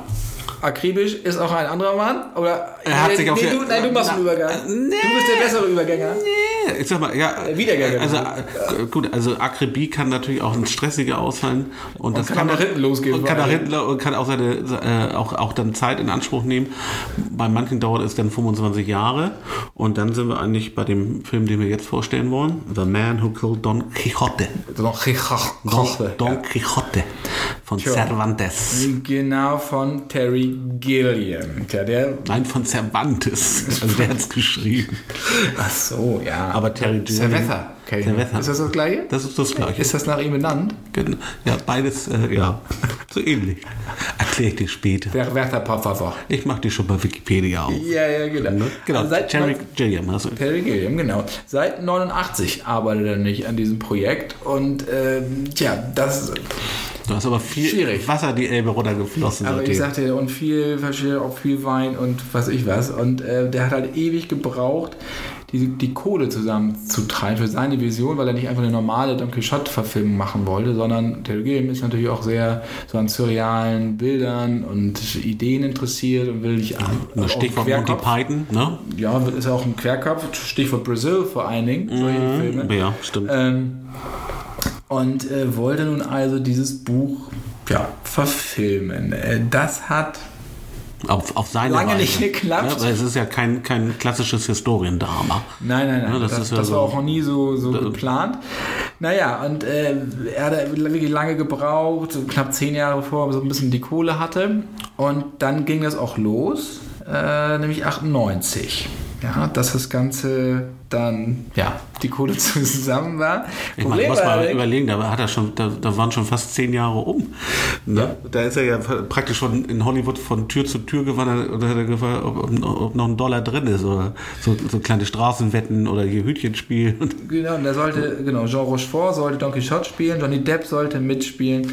Akribisch ist auch ein anderer Mann. Oder Er hat nee, sich auf nee, du, nein, du machst einen Übergang. Du bist der bessere Übergänger. Nee, ich sag mal, ja. Wiedergänger. Also, äh, gut, also Akribie kann natürlich auch ein stressiger ausfallen. Und, das kann kann auch nach hinten losgehen, Und kann nach hinten und kann auch, seine, äh, auch, auch dann Zeit in Anspruch nehmen. Bei manchen dauert es dann 25 Jahre. Und dann sind wir eigentlich bei dem Film, den wir jetzt vorstellen wollen. The Man Who Killed Don Quixote. Don Don, Don Quixote von Tja. Cervantes. Genau, von Terry Gilliam. Tja, der. Nein, von Cervantes. *laughs* Also der hat es geschrieben. Ach so, ja. Aber Terry Gilliam. Cerveza. Okay. Cerveza. Ist das das gleiche? Das ist das Gleiche. Ist das nach ihm benannt? Gen- Ja, beides, äh, ja, *laughs* so ähnlich. Erkläre ich dir später. Der Werther Pfeffer. Ich mach dir schon bei Wikipedia auf. Ja, ja, genau. Genau, Also seit Terry 19 Gilliam. Also, Terry Gilliam, genau. Seit 89 arbeitet er nicht an diesem Projekt und ähm, tja, das. du hast aber viel Schwierig. Wasser die Elbe runtergeflossen Aber ich sagte, und viel, auch viel Wein und was ich was. Und äh, der hat halt ewig gebraucht, die, die Kohle zusammenzutreiben für seine Vision, weil er nicht einfach eine normale Don Quixote-Verfilmung machen wollte, sondern Terry Gilliam ist natürlich auch sehr so an surrealen Bildern und Ideen interessiert und will nicht Nur Stichwort Monty Python, ne? Ja, ist auch ein Querkopf. Stichwort Brazil vor allen Dingen, solche Filme. Ja, stimmt. Ähm, und äh, wollte nun also dieses Buch ja, verfilmen. Äh, das hat auf, auf seine lange Weise. nicht geklappt. Ja, es ist ja kein, kein klassisches Historiendrama. Nein, nein, nein. Ja, das das ist ja das so- war auch noch nie so, so geplant. Naja, und äh, er hat wirklich lange gebraucht, so knapp zehn Jahre bevor er so ein bisschen die Kohle hatte. Und dann ging das auch los, äh, nämlich 98. Ja, dass das Ganze dann, ja, die Kohle *laughs* zusammen war. Ich meine, muss mal allerdings- überlegen, da, hat er schon, da, da waren schon fast zehn Jahre um. Ne? Da ist er ja praktisch schon in Hollywood von Tür zu Tür gewandert und hat er gefragt, ob, ob, noch ein Dollar drin ist. Oder so, so kleine Straßenwetten oder hier Hütchenspiel. *laughs* Genau, und der sollte, genau, Jean Rochefort sollte Don Quixote spielen, Johnny Depp sollte mitspielen.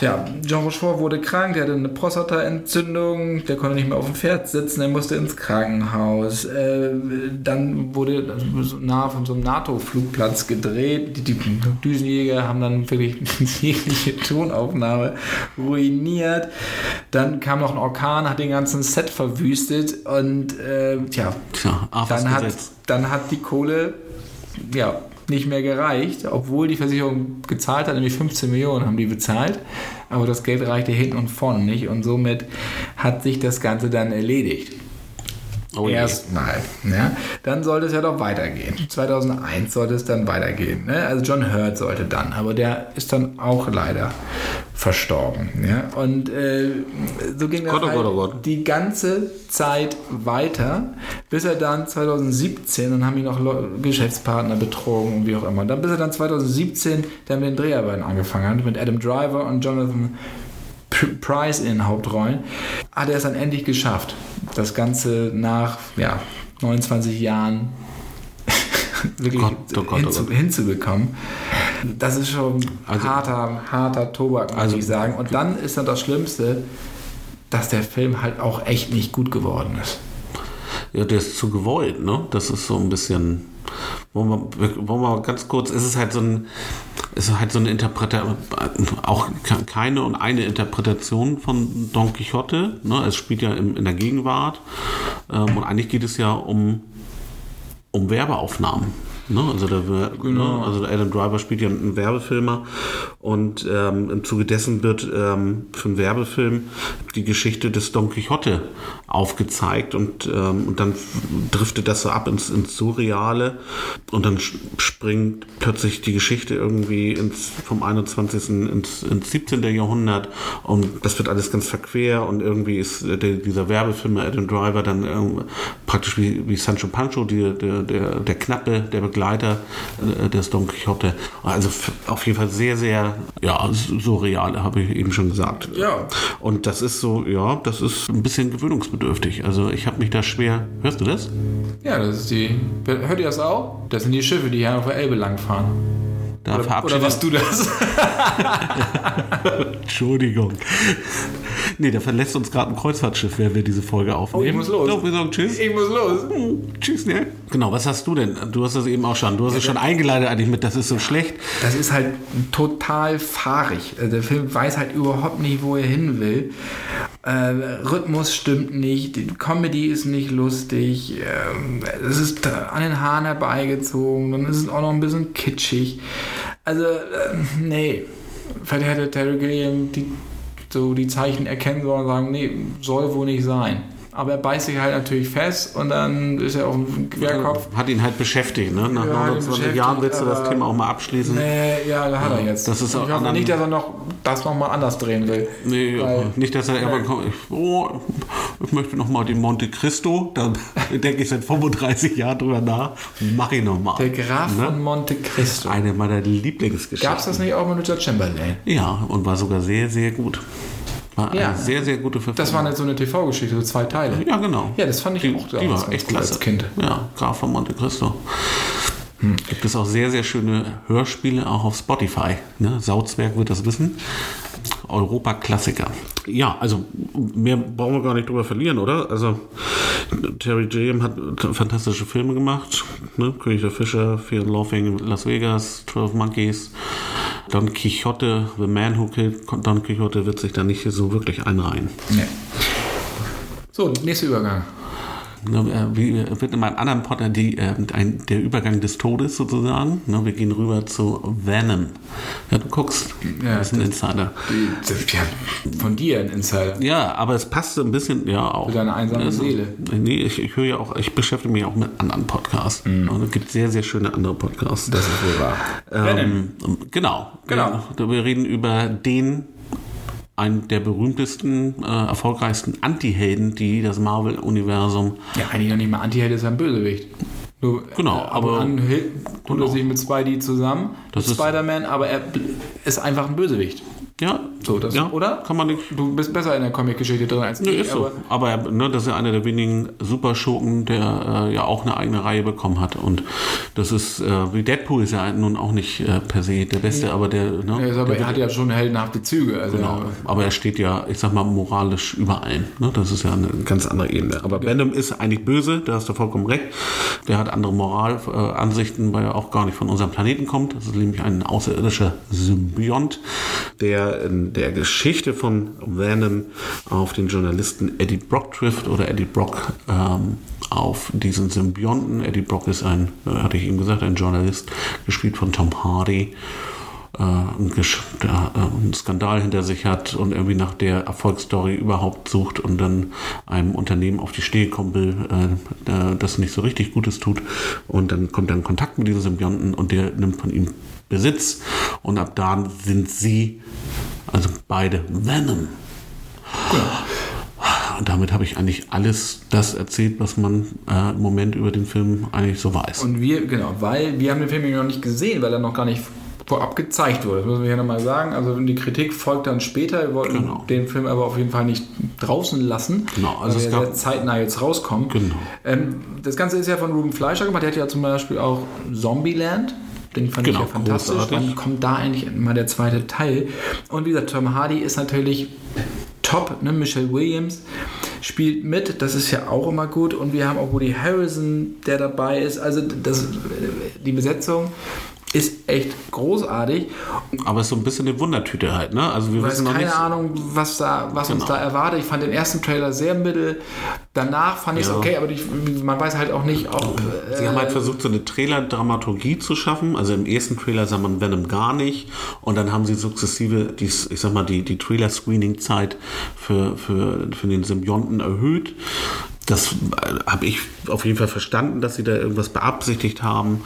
Ja, Jean Rochefort wurde krank, der hatte eine Prostataentzündung, der konnte nicht mehr auf dem Pferd sitzen, er musste ins Krankenhaus. Äh, dann wurde das so nah von so einem NATO-Flugplatz gedreht. Die, die Düsenjäger haben dann wirklich *laughs* jegliche Tonaufnahme ruiniert. Dann kam noch ein Orkan, hat den ganzen Set verwüstet und äh, tja, tja, dann hat, Gesetz. dann hat die Kohle ja, nicht mehr gereicht, obwohl die Versicherung gezahlt hat, nämlich 15 Millionen haben die bezahlt, aber das Geld reichte hinten und vorne nicht und somit hat sich das Ganze dann erledigt. Oh je. Erstmal. Ja. Dann sollte es ja doch weitergehen. 2001 sollte es dann weitergehen. Ne? Also John Hurt sollte dann, aber der ist dann auch leider verstorben. Ja? Und äh, so ging das Gott, halt Gott, Gott. die ganze Zeit weiter, bis er dann 2017, dann haben ihn noch Leu- Geschäftspartner betrogen und wie auch immer. Dann bis er dann 2017 dann mit den Dreharbeiten angefangen hat, mit Adam Driver und Jonathan Price in den Hauptrollen, hat er es dann endlich geschafft. Das Ganze nach ja, 29 Jahren *laughs* wirklich Gott, oh Gott, oh hinzu, Gott. hinzubekommen. Das ist schon Also- harter, harter Tobak, muss Also- ich sagen. Und dann ist dann das Schlimmste, dass der Film halt auch echt nicht gut geworden ist. Ja, der ist zu gewollt, ne? Das ist so ein bisschen. Wollen wir, wollen wir ganz kurz, es ist halt so ein, es ist halt so eine Interpretation, auch ke- keine und eine Interpretation von Don Quixote, ne? Es spielt ja im, in der Gegenwart ähm, und eigentlich geht es ja um, um Werbeaufnahmen. Ne? Also, der, ne? also der Adam Driver spielt ja einen Werbefilmer und ähm, im Zuge dessen wird ähm, für einen Werbefilm die Geschichte des Don Quixote aufgezeigt und, ähm, und dann driftet das so ab ins, ins Surreale und dann springt plötzlich die Geschichte irgendwie ins, vom 21. ins, ins 17. Jahrhundert und das wird alles ganz verquer und irgendwie ist der, dieser Werbefilm mit Adam Driver dann ähm, praktisch wie, wie Sancho Pancho, die, der, der, der Knappe, der Begleiter äh, des Don Quixote. Also auf jeden Fall sehr, sehr ja, surreal, habe ich eben schon gesagt. Ja. Und das ist so, ja, das ist ein bisschen gewöhnungsbedürftig. Also ich habe mich da schwer. Hörst du das? Ja, das ist die. Hört ihr das auch? Das sind die Schiffe, die hier auf der Elbe langfahren. Da Oder, oder was du das? *laughs* Entschuldigung. Nee, da verlässt uns gerade ein Kreuzfahrtschiff, während wir diese Folge aufnehmen. Oh, ich muss los. Doch, wir sagen Tschüss. Ich muss los. Hm, Tschüss, ne? Genau, was hast du denn? Du hast das eben auch schon. Du hast es schon eingeleitet eigentlich mit, das ist so schlecht. Das ist halt total fahrig. Also Der Film weiß halt überhaupt nicht, wo er hin will. Äh, Rhythmus stimmt nicht, die Comedy ist nicht lustig, ähm, es ist an den Haaren herbeigezogen, dann ist es auch noch ein bisschen kitschig. Also, äh, nee. Vielleicht hätte Terry Gilliam die, so die Zeichen erkennen sollen und sagen, nee, soll wohl nicht sein. Aber er beißt sich halt natürlich fest und dann ist er auf dem Querkopf. Hat ihn halt beschäftigt, ne? Nach Ja, hat ihn 29 Jahren willst du das Thema auch mal abschließen. Nee, ja, da hat er jetzt. das ist ich auch hoffe anderen- nicht, dass er noch das nochmal anders drehen will. Nee, Weil- nicht, dass er irgendwann kommt. Ich, oh, ich möchte noch mal den Monte Cristo. Da *laughs* denke ich seit 35 Jahren drüber nach. Mach ich noch mal. Der Graf Ne? von Monte Cristo. Eine meiner Lieblingsgeschichten. Gab es das nicht auch mit Richard Chamberlain? Ja, und war sogar sehr, sehr gut. War Ja. eine sehr, sehr gute Verfilmung. Das war eine, so eine TV-Geschichte, so zwei Teile. Ja, genau. Ja, das fand ich die, auch Die war echt als klasse. Kind. Ja, Graf von Monte Cristo. Gibt es auch sehr, sehr schöne Hörspiele, auch auf Spotify. Ne? Sauzwerg wird das wissen. Europa-Klassiker. Ja, also mehr brauchen wir gar nicht drüber verlieren, oder? Also Terry Gilliam hat fantastische Filme gemacht. Ne? König der Fischer, Fear and Laughing in Las Vegas, 12 Monkeys, Don Quixote, The Man Who Killed Don Quixote wird sich da nicht so wirklich einreihen. Nee. So, nächster Übergang. Ne, äh, Wie äh, wird in meinem anderen Potter die, äh, ein, der Übergang des Todes sozusagen? Ne, wir gehen rüber zu Venom. Ja, du guckst, Ja, das ist ein Insider. Ja, von dir ein Insider. Ja, aber es passt so ein bisschen, ja auch. Für deine einsame Also, Seele. Nee, ich, ich höre ja auch, ich beschäftige mich auch mit anderen Podcasts. Und es gibt sehr, sehr schöne andere Podcasts. Das ist wohl wahr. Ähm, genau. Genau. Wir, wir reden über den, einen der berühmtesten, äh, erfolgreichsten Anti-Helden, die das Marvel-Universum Ja, eigentlich noch nicht mal Anti-Held ist ein Bösewicht. Nur, Genau, äh, ab aber- an tut er genau. sich mit Spidey zusammen, Das mit ist- Spider-Man, aber er ist einfach ein Bösewicht. Ja, So, das, ja, oder? Kann man nicht. Du bist besser in der Comic-Geschichte drin als Nee, ich, ist so. aber Aber ne, das ist ja einer der wenigen Superschurken, der äh, ja auch eine eigene Reihe bekommen hat. Und das ist, äh, wie Deadpool ist ja nun auch nicht äh, per se der Beste, aber der, ne, er, ist aber, der er hat ja schon heldenhafte Züge. Also Genau. Aber er steht ja, ich sag mal, moralisch über allem. Ne? Das ist ja eine ganz andere Ebene. Aber Venom ist eigentlich böse, da hast du vollkommen recht. Der hat andere Moralansichten, äh, weil er auch gar nicht von unserem Planeten kommt. Das ist nämlich ein außerirdischer Symbiont, der in der Geschichte von Venom auf den Journalisten Eddie Brock trifft oder Eddie Brock ähm, auf diesen Symbionten. Eddie Brock ist ein, äh, hatte ich ihm gesagt, ein Journalist, gespielt von Tom Hardy äh, einen, der, äh, einen Skandal hinter sich hat und irgendwie nach der Erfolgsstory überhaupt sucht und dann einem Unternehmen auf die Schläge kommen will, äh, äh, das nicht so richtig Gutes tut. Und dann kommt er in Kontakt mit diesem Symbionten und der nimmt von ihm Besitz. Und ab da sind sie, also beide, Venom. Und damit habe ich eigentlich alles das erzählt, was man äh, im Moment über den Film eigentlich so weiß. Und wir, genau, weil wir haben den Film noch nicht gesehen, weil er noch gar nicht vorab gezeigt wurde. Das müssen wir hier nochmal sagen. Also die Kritik folgt dann später. Wir wollten Genau. den Film aber auf jeden Fall nicht draußen lassen. Genau, also weil es gab- sehr zeitnah jetzt rauskommt. Genau. Ähm, das Ganze ist ja von Ruben Fleischer gemacht. Der hat ja zum Beispiel auch Zombieland. Den fand Genau, ich ja fantastisch. großartig. Wann kommt da eigentlich mal der zweite Teil? Und wie gesagt, Tom Hardy ist natürlich top. Ne? Michelle Williams spielt mit. Das ist ja auch immer gut. Und wir haben auch Woody Harrison, der dabei ist. Also das, die Besetzung ist echt großartig. Aber es ist so ein bisschen eine Wundertüte halt, ne? Also wir wissen noch keine nicht. Ahnung, was, da, was uns Genau. da erwartet. Ich fand den ersten Trailer sehr mittel. Danach fand ich es Ja. okay, aber die, man weiß halt auch nicht, ob. Sie haben halt äh, versucht, so eine Trailer-Dramaturgie zu schaffen. Also im ersten Trailer sah man Venom gar nicht. Und dann haben sie sukzessive, die, ich sag mal, die, die Trailer-Screening-Zeit für, für, für den Symbionten erhöht. Das äh, habe ich auf jeden Fall verstanden, dass sie da irgendwas beabsichtigt haben.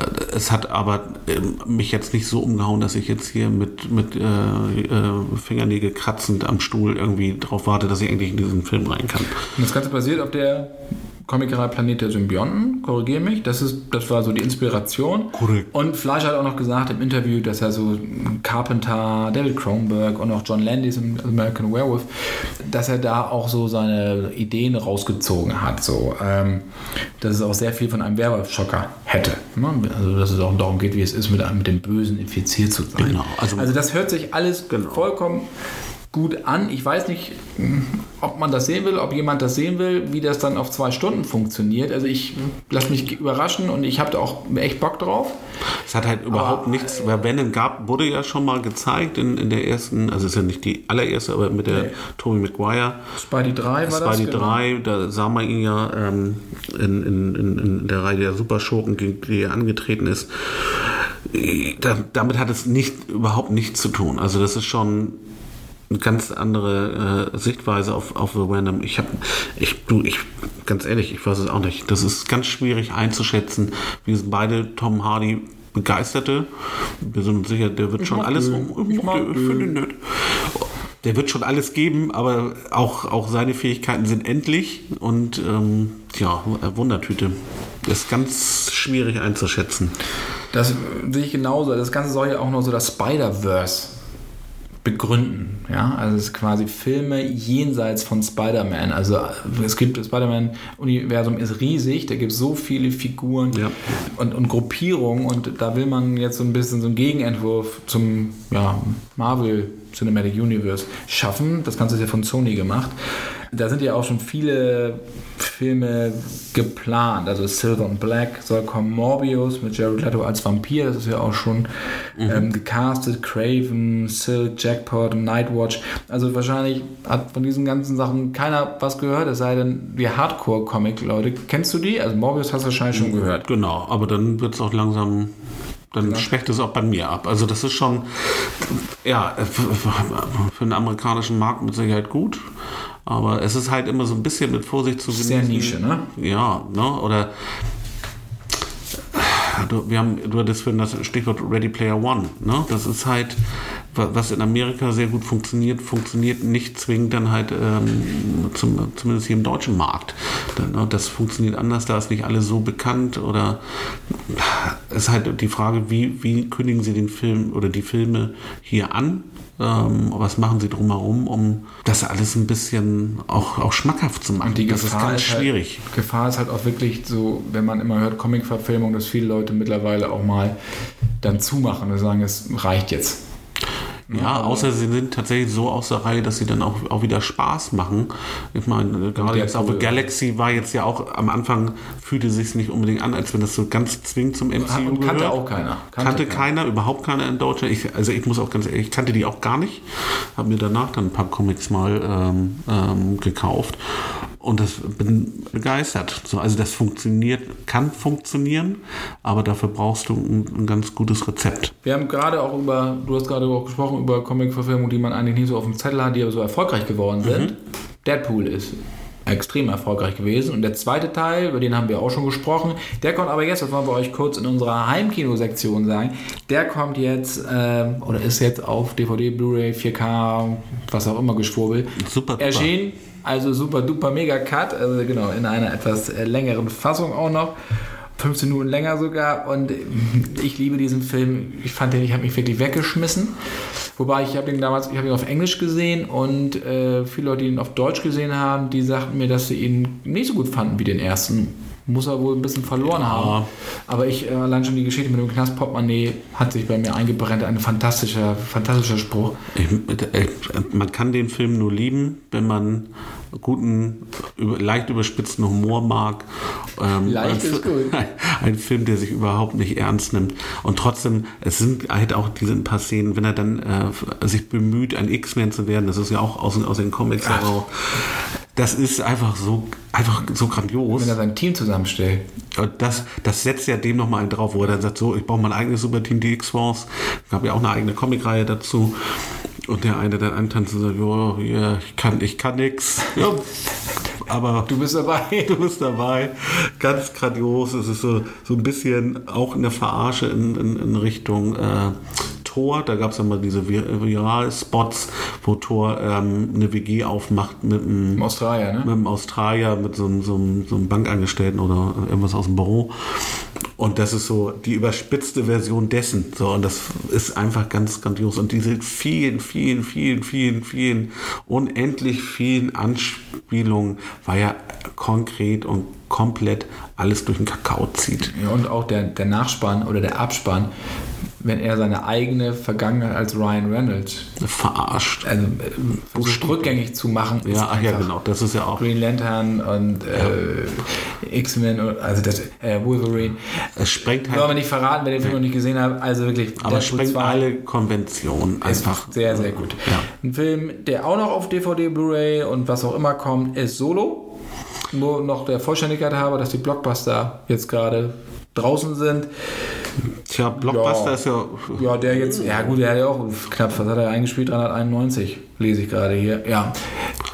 Äh, Es hat aber ähm, mich jetzt nicht so umgehauen, dass ich jetzt hier mit, mit äh, äh, Fingernägel kratzend am Stuhl irgendwie drauf warte, dass ich endlich in diesen Film rein kann. Und das Ganze basiert auf der Comicreihe Planet der Symbionten, korrigiere mich. Das, ist, das war so die Inspiration. Korrekt. Und Fleischer hat auch noch gesagt im Interview, dass er so Carpenter, David Cronenberg und auch John Landis im American Werewolf, dass er da auch so seine Ideen rausgezogen hat. So, ähm, dass es auch sehr viel von einem Werwolf-Schocker hätte. Ne? Also, dass es auch darum geht, wie es ist, mit, einem- mit dem Bösen infiziert zu sein. Genau, also- also das hört sich alles Genau. vollkommen gut an. Ich weiß nicht, ob man das sehen will, ob jemand das sehen will, wie das dann auf zwei Stunden funktioniert. Also ich lasse mich überraschen und ich habe da auch echt Bock drauf. Es hat halt überhaupt Aber, nichts, weil Venom gab, wurde ja schon mal gezeigt in, in der ersten, also ist ja nicht die allererste, aber mit der Nee. Tobey Maguire. Spidey 3 war Das war die genau. drei, da sah man ihn ja ähm, in, in, in, in der Reihe der Superschurken, die er angetreten ist. Da, damit hat es nicht, überhaupt nichts zu tun. Also das ist schon eine ganz andere äh, Sichtweise auf, auf The Venom. Ich habe, ich, du, ich, ganz ehrlich, ich weiß es auch nicht. Das ist ganz schwierig einzuschätzen. Wir sind beide Tom Hardy Begeisterte. Wir sind uns sicher, der wird Ich schon alles um. Ich finde ihn nett. Der wird schon alles geben, aber auch, auch seine Fähigkeiten sind endlich und ähm, ja, Wundertüte. Ist ganz schwierig einzuschätzen. Das sehe ich genauso. Das Ganze soll ja auch noch so das Spider-Verse begründen. Ja, also es ist quasi Filme jenseits von Spider-Man. Also es gibt das Spider-Man-Universum ist riesig, da gibt es so viele Figuren Ja. und, und Gruppierungen und da will man jetzt so ein bisschen so einen Gegenentwurf zum ja, Marvel Cinematic Universe schaffen. Das Ganze ist ja von Sony gemacht. Da sind ja auch schon viele Filme geplant. Also Silver and Black soll kommen, Morbius mit Jared Leto als Vampir, das ist ja auch schon ähm, gecastet, Craven, Silk, Jackpot Nightwatch. Also wahrscheinlich hat von diesen ganzen Sachen keiner was gehört, es sei denn, die Hardcore-Comic-Leute. Kennst du die? Also Morbius hast du wahrscheinlich schon gehört. Genau, aber dann wird es auch langsam, dann schwächt es auch bei mir ab. Also das ist schon, ja, für den amerikanischen Markt mit Sicherheit gut, aber es ist halt immer so ein bisschen mit Vorsicht zu Sehr Nische, ne? Ja, ne? Oder du, wir haben, du hattest vorhin das Stichwort Ready Player One. Ne? Das ist halt, wa- was in Amerika sehr gut funktioniert, funktioniert nicht zwingend dann halt ähm, zum, zumindest hier im deutschen Markt. Ne? Das funktioniert anders, da ist nicht alles so bekannt oder es ist halt die Frage, wie, wie kündigen sie den Film oder die Filme hier an? Ähm, was machen sie drumherum, um das alles ein bisschen auch, auch schmackhaft zu machen? Die das ist Gefahr ganz ist halt- schwierig. Gefahr ist halt auch wirklich so, wenn man immer hört Comic-Verfilmung, dass viele Leute mittlerweile auch mal dann zumachen und sagen, es reicht jetzt. Ja, außer sie sind tatsächlich so aus der Reihe, dass sie dann auch, auch wieder Spaß machen. Ich meine, gerade jetzt auch. Galaxy war jetzt ja auch am Anfang, fühlte sich nicht unbedingt an, als wenn das so ganz zwingend zum MCU Und kannte gehört. auch keiner. Kannte, keiner, überhaupt keiner in Deutschland. Ich, also ich muss auch ganz ehrlich, ich kannte die auch gar nicht. Habe mir danach dann ein paar Comics mal ähm, ähm, gekauft und das bin begeistert. So, also das funktioniert, kann funktionieren, aber dafür brauchst du ein, ein ganz gutes Rezept. Wir haben gerade auch über, du hast gerade auch gesprochen über Comic-Verfilmungen, die man eigentlich nicht so auf dem Zettel hat, die aber so erfolgreich geworden sind. Deadpool ist extrem erfolgreich gewesen. Und der zweite Teil, über den haben wir auch schon gesprochen, der kommt aber jetzt, das wollen wir euch kurz in unserer Heimkinosektion sagen, der kommt jetzt ähm, oder ist jetzt auf DVD, Blu-ray, 4K, was auch immer geschwurbelt. Super. Erschienen, also super duper mega Cut, also genau, in einer etwas äh, längeren Fassung auch noch. 15 Minuten länger sogar und ich liebe diesen Film. Ich fand den, ich habe mich wirklich weggeschmissen. Wobei ich habe ihn damals, ich habe ihn auf Englisch gesehen und äh, viele Leute, die ihn auf Deutsch gesehen haben, die sagten mir, dass sie ihn nicht so gut fanden wie den ersten. Muss er wohl ein bisschen verloren haben. Aber ich, äh, allein schon die Geschichte mit dem Knastportemonnaie hat sich bei mir eingebrennt. Ein fantastischer, fantastischer Spruch. Ich, ich, man kann den Film nur lieben, wenn man guten, leicht überspitzten Humor mag. Ähm, Leicht ein, ist gut. Ein, *laughs* ein Film, der sich überhaupt nicht ernst nimmt. Und trotzdem, es sind halt auch diese ein paar Szenen, wenn er dann äh, sich bemüht, ein X-Men zu werden, das ist ja auch aus, aus den Comics heraus. Das ist einfach so, einfach so grandios. Wenn er sein Team zusammenstellt. Und das, das setzt ja dem nochmal einen drauf, wo er dann sagt, so, ich brauche mein eigenes Superteam, die X-Force. Ich habe ja auch eine eigene Comicreihe dazu. Und der eine dann antanzt und sagt, ja, ja, ich kann, ich kann nix. *laughs* Ja, aber Du bist dabei. *laughs* du bist dabei. Ganz grandios. Es ist so, so ein bisschen auch eine Verarsche in, in, in Richtung äh, Thor. Da gab es ja mal diese Vir- Viral-Spots, wo Thor ähm, eine WG aufmacht mit einem Australier, ne? mit einem Australier, mit so einem, so, einem, so einem Bankangestellten oder irgendwas aus dem Büro. Und das ist so die überspitzte Version dessen. So, und das ist einfach ganz grandios. Und diese vielen, vielen, vielen, vielen, vielen, unendlich vielen Anspielungen, weil er konkret und komplett alles durch den Kakao zieht. Ja, und auch der, der Nachspann oder der Abspann, wenn er seine eigene Vergangenheit als Ryan Reynolds Verarscht. also, äh, versucht rückgängig zu machen, Ja, ja, genau. Das ist ja auch. Green Lantern und äh, X-Men, und- also das, äh, Wolverine. Es sprengt Wollen wir halt, nicht verraten, wer den Film noch nicht gesehen hat. Also wirklich, aber es sprengt 2 alle Konventionen einfach. sehr, sehr gut. Ja. Ein Film, der auch noch auf DVD, Blu-ray und was auch immer kommt, ist Solo. Nur noch der Vollständigkeit habe, dass die Blockbuster jetzt gerade draußen sind. Tja, Blockbuster Ja. ist ja. Ja, der jetzt, ja gut, der hat ja auch knapp, was hat er eingespielt? 391, lese ich gerade hier. Ja,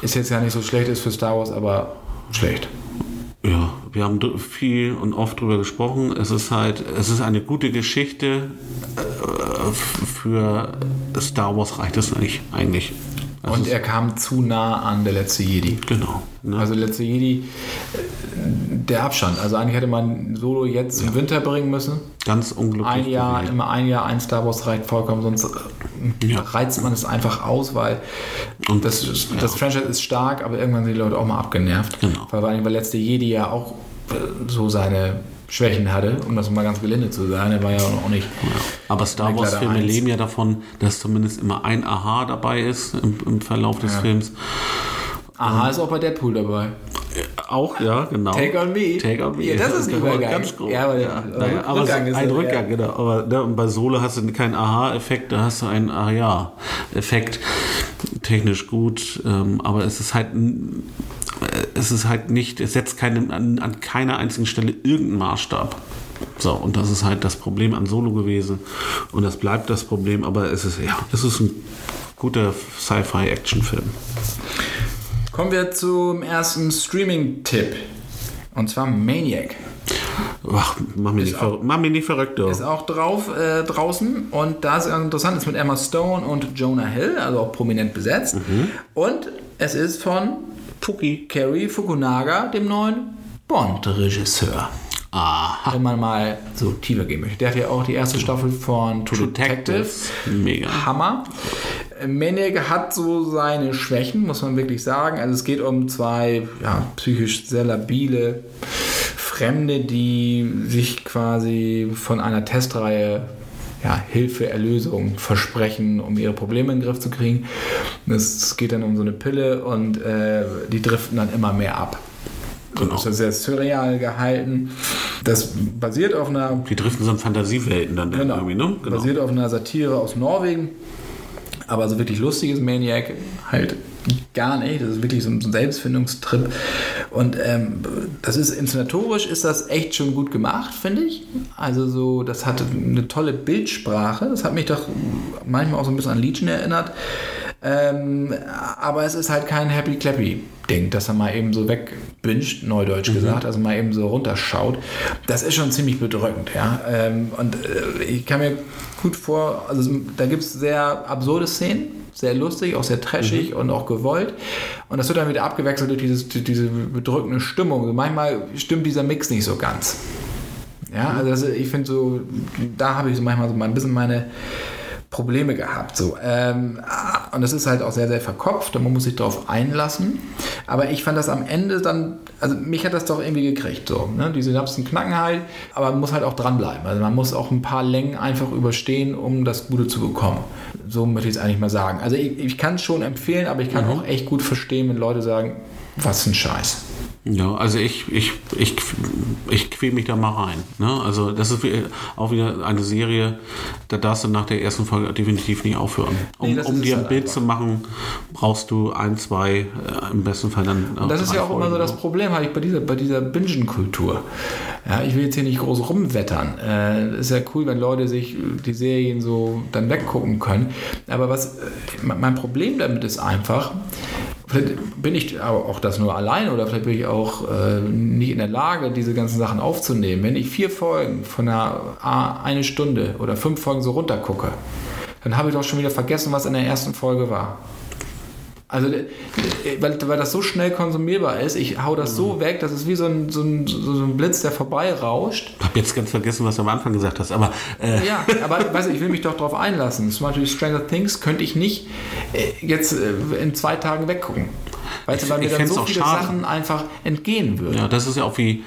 ist jetzt ja nicht so schlecht, ist für Star Wars, aber schlecht. Ja, wir haben viel und oft drüber gesprochen. Es ist halt, es ist eine gute Geschichte. Äh, für Star Wars reicht es nicht, eigentlich. Es Und ist, er kam zu nah an der letzte Jedi. genau. Ne? Also letzte Jedi, der Abstand. Also eigentlich hätte man Solo jetzt im Winter bringen müssen. Ganz unglücklich. Ein Jahr, gewählt. immer ein Jahr, ein Star Wars reicht vollkommen, sonst äh, Ja. reizt man es einfach aus, weil Und- das, das Franchise ist stark, aber irgendwann sind die Leute auch mal abgenervt. Genau. Weil, weil letzte Jedi ja auch äh, so seine Schwächen hatte, um das mal ganz gelinde zu sagen. Er war ja auch nicht. Aber Star Black Wars Letter Filme 1. leben ja davon, dass zumindest immer ein Aha dabei ist im, im Verlauf des Ja. Films. Aha, ist auch bei Deadpool dabei. Auch, ja, genau. Take on me. Take on me. Ja, das ist ein Übergang. Ganz grob. Ja, aber ja, naja, aber Rückgang ist ein ja- Rückgang, ja. genau. Aber ne, und bei Solo hast du keinen Aha-Effekt, da hast du einen Ah-Ja-Effekt. Technisch gut, ähm, aber es ist halt äh, es ist halt nicht, es setzt keine, an, an keiner einzigen Stelle irgendeinen Maßstab. So, und das ist halt das Problem an Solo gewesen. Und das bleibt das Problem, aber es ist, ja, es ist ein guter Sci-Fi-Action-Film. Kommen wir zum ersten Streaming-Tipp. Und zwar Maniac. Ach, mach mich, nicht, verrückt, mach mich nicht verrückt, du. Ist auch drauf äh, draußen und da ist interessant, ist mit Emma Stone und Jonah Hill, also auch prominent besetzt. Und es ist von Puki Kerry Fukunaga, dem neuen Bond-Regisseur. Aha. Wenn man mal so tiefer gehen möchte. Der hat ja auch die erste Staffel von True Detective. Detectives. Mega. Hammer. Maniac hat so seine Schwächen, muss man wirklich sagen. Also es geht um zwei ja, psychisch sehr labile Fremde, die sich quasi von einer Testreihe ja, Hilfe, Erlösung versprechen, um ihre Probleme in den Griff zu kriegen. Es geht dann um so eine Pille und äh, die driften dann immer mehr ab. Genau. Das ist sehr surreal gehalten. Das basiert auf einer Die driften so in Fantasiewelten dann Genau. irgendwie, ne? Genau. Basiert auf einer Satire aus Norwegen. Aber so wirklich lustiges Maniac halt gar nicht. Das ist wirklich so ein Selbstfindungstrip. Und ähm, das ist inszenatorisch ist das echt schon gut gemacht, finde ich. Also so, das hatte eine tolle Bildsprache. Das hat mich doch manchmal auch so ein bisschen an Legion erinnert. Ähm, aber es ist halt kein Happy Clappy Ding, dass er mal eben so wegbinscht, neudeutsch gesagt, also mal eben so runterschaut. Das ist schon ziemlich bedrückend, ja. Ähm, und äh, ich kann mir gut vor, also da gibt es sehr absurde Szenen, sehr lustig, auch sehr trashig und auch gewollt. Und das wird dann wieder abgewechselt durch dieses, durch diese bedrückende Stimmung. Manchmal stimmt dieser Mix nicht so ganz. Ja, also das, ich finde so, da habe ich so manchmal so mal ein bisschen meine Probleme gehabt. So. Ähm, und das ist halt auch sehr, sehr verkopft und man muss sich darauf einlassen. Aber ich fand das am Ende dann, also mich hat das doch irgendwie gekriegt. So, ne? Die Synapsen knacken halt, aber man muss halt auch dranbleiben. Also man muss auch ein paar Längen einfach überstehen, um das Gute zu bekommen. So möchte ich es eigentlich mal sagen. Also ich, ich kann es schon empfehlen, aber ich kann auch echt gut verstehen, wenn Leute sagen, was ein Scheiß. Ja, also ich, ich, ich, ich quäl mich da mal rein. Ne? Also das ist auch wieder eine Serie, da darfst du nach der ersten Folge definitiv nicht aufhören. Um, Nee, um dir ein halt Bild einfach. zu machen, brauchst du ein, zwei, äh, im besten Fall dann. Und das ist ja auch immer so das Problem, habe ich bei dieser, bei dieser Bingen-Kultur. Ja, ich will jetzt hier nicht groß rumwettern. Äh, ist ja cool, wenn Leute sich die Serien so dann weggucken können. Aber was äh, mein Problem damit ist einfach, vielleicht bin ich auch das nur allein oder vielleicht bin ich auch äh, nicht in der Lage, diese ganzen Sachen aufzunehmen. Wenn ich vier Folgen von einer A- eine Stunde oder fünf Folgen so runtergucke, dann habe ich doch schon wieder vergessen, was in der ersten Folge war. Also, äh, weil, weil das so schnell konsumierbar ist, ich hau das so weg, das ist wie so ein, so ein, so ein Blitz, der vorbeirauscht. Ich habe jetzt ganz vergessen, was du am Anfang gesagt hast, aber äh, Ja, aber *laughs* weißt du, ich will mich doch darauf einlassen. Zum Beispiel Stranger Things könnte ich nicht äh, jetzt äh, in zwei Tagen weggucken. Weißt du, weil mir ich dann so viele schade. Sachen einfach entgehen würden. ja, das ist ja auch wie,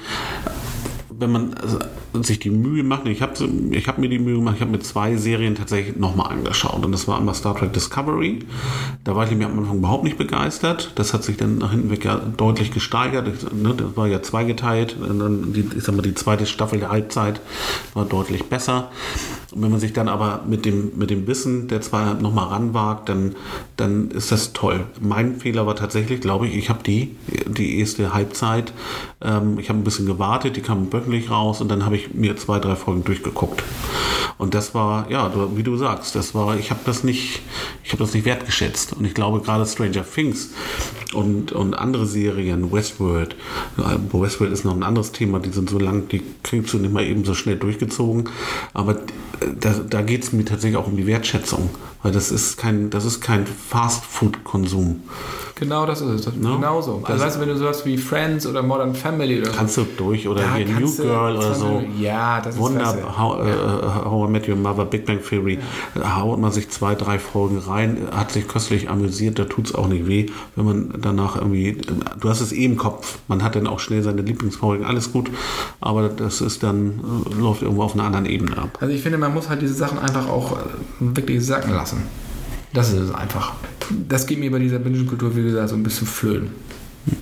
wenn man, also sich die Mühe macht, ich habe ich hab mir die Mühe gemacht, ich habe mir zwei Serien tatsächlich nochmal angeschaut. Und das war einmal Star Trek Discovery. Da war ich nämlich am Anfang überhaupt nicht begeistert. Das hat sich dann nach hinten weg ja deutlich gesteigert. Das, ne, das war ja zweigeteilt. Und dann die, ich sag mal, die zweite Staffel der Halbzeit war deutlich besser. Und wenn man sich dann aber mit dem, mit dem Wissen der zwei nochmal ranwagt, dann, dann ist das toll. Mein Fehler war tatsächlich, glaube ich, ich habe die, die erste Halbzeit, ähm, ich habe ein bisschen gewartet, die kam wöchentlich raus und dann habe ich mir zwei, drei Folgen durchgeguckt. Und das war, ja, wie du sagst, das war, ich habe das nicht, ich habe das nicht wertgeschätzt. Und ich glaube gerade Stranger Things und, und andere Serien, Westworld, wo Westworld ist noch ein anderes Thema, die sind so lang, die kriegst du nicht mal eben so schnell durchgezogen. Aber da, da geht es mir tatsächlich auch um die Wertschätzung, weil das ist kein, das ist kein Fast-Food-Konsum. Genau das ist es. No? Genau so. Also, weißt du, wenn du sowas wie Friends oder Modern Family oder Kannst du durch oder hier New Girl oder so. Ja, das ist Wunder, how, uh, how I Met Your Mother, Big Bang Theory. Da haut man sich zwei, drei Folgen rein, hat sich köstlich amüsiert, da tut es auch nicht weh, wenn man danach irgendwie. Du hast es eh im Kopf. Man hat dann auch schnell seine Lieblingsfolgen, alles gut, aber das ist dann, äh, läuft irgendwo auf einer anderen Ebene ab. Also ich finde, man muss halt diese Sachen einfach auch äh, wirklich sacken lassen. Das ist es einfach. Das geht mir bei dieser Binge-Kultur, wie gesagt, so ein bisschen flöhen.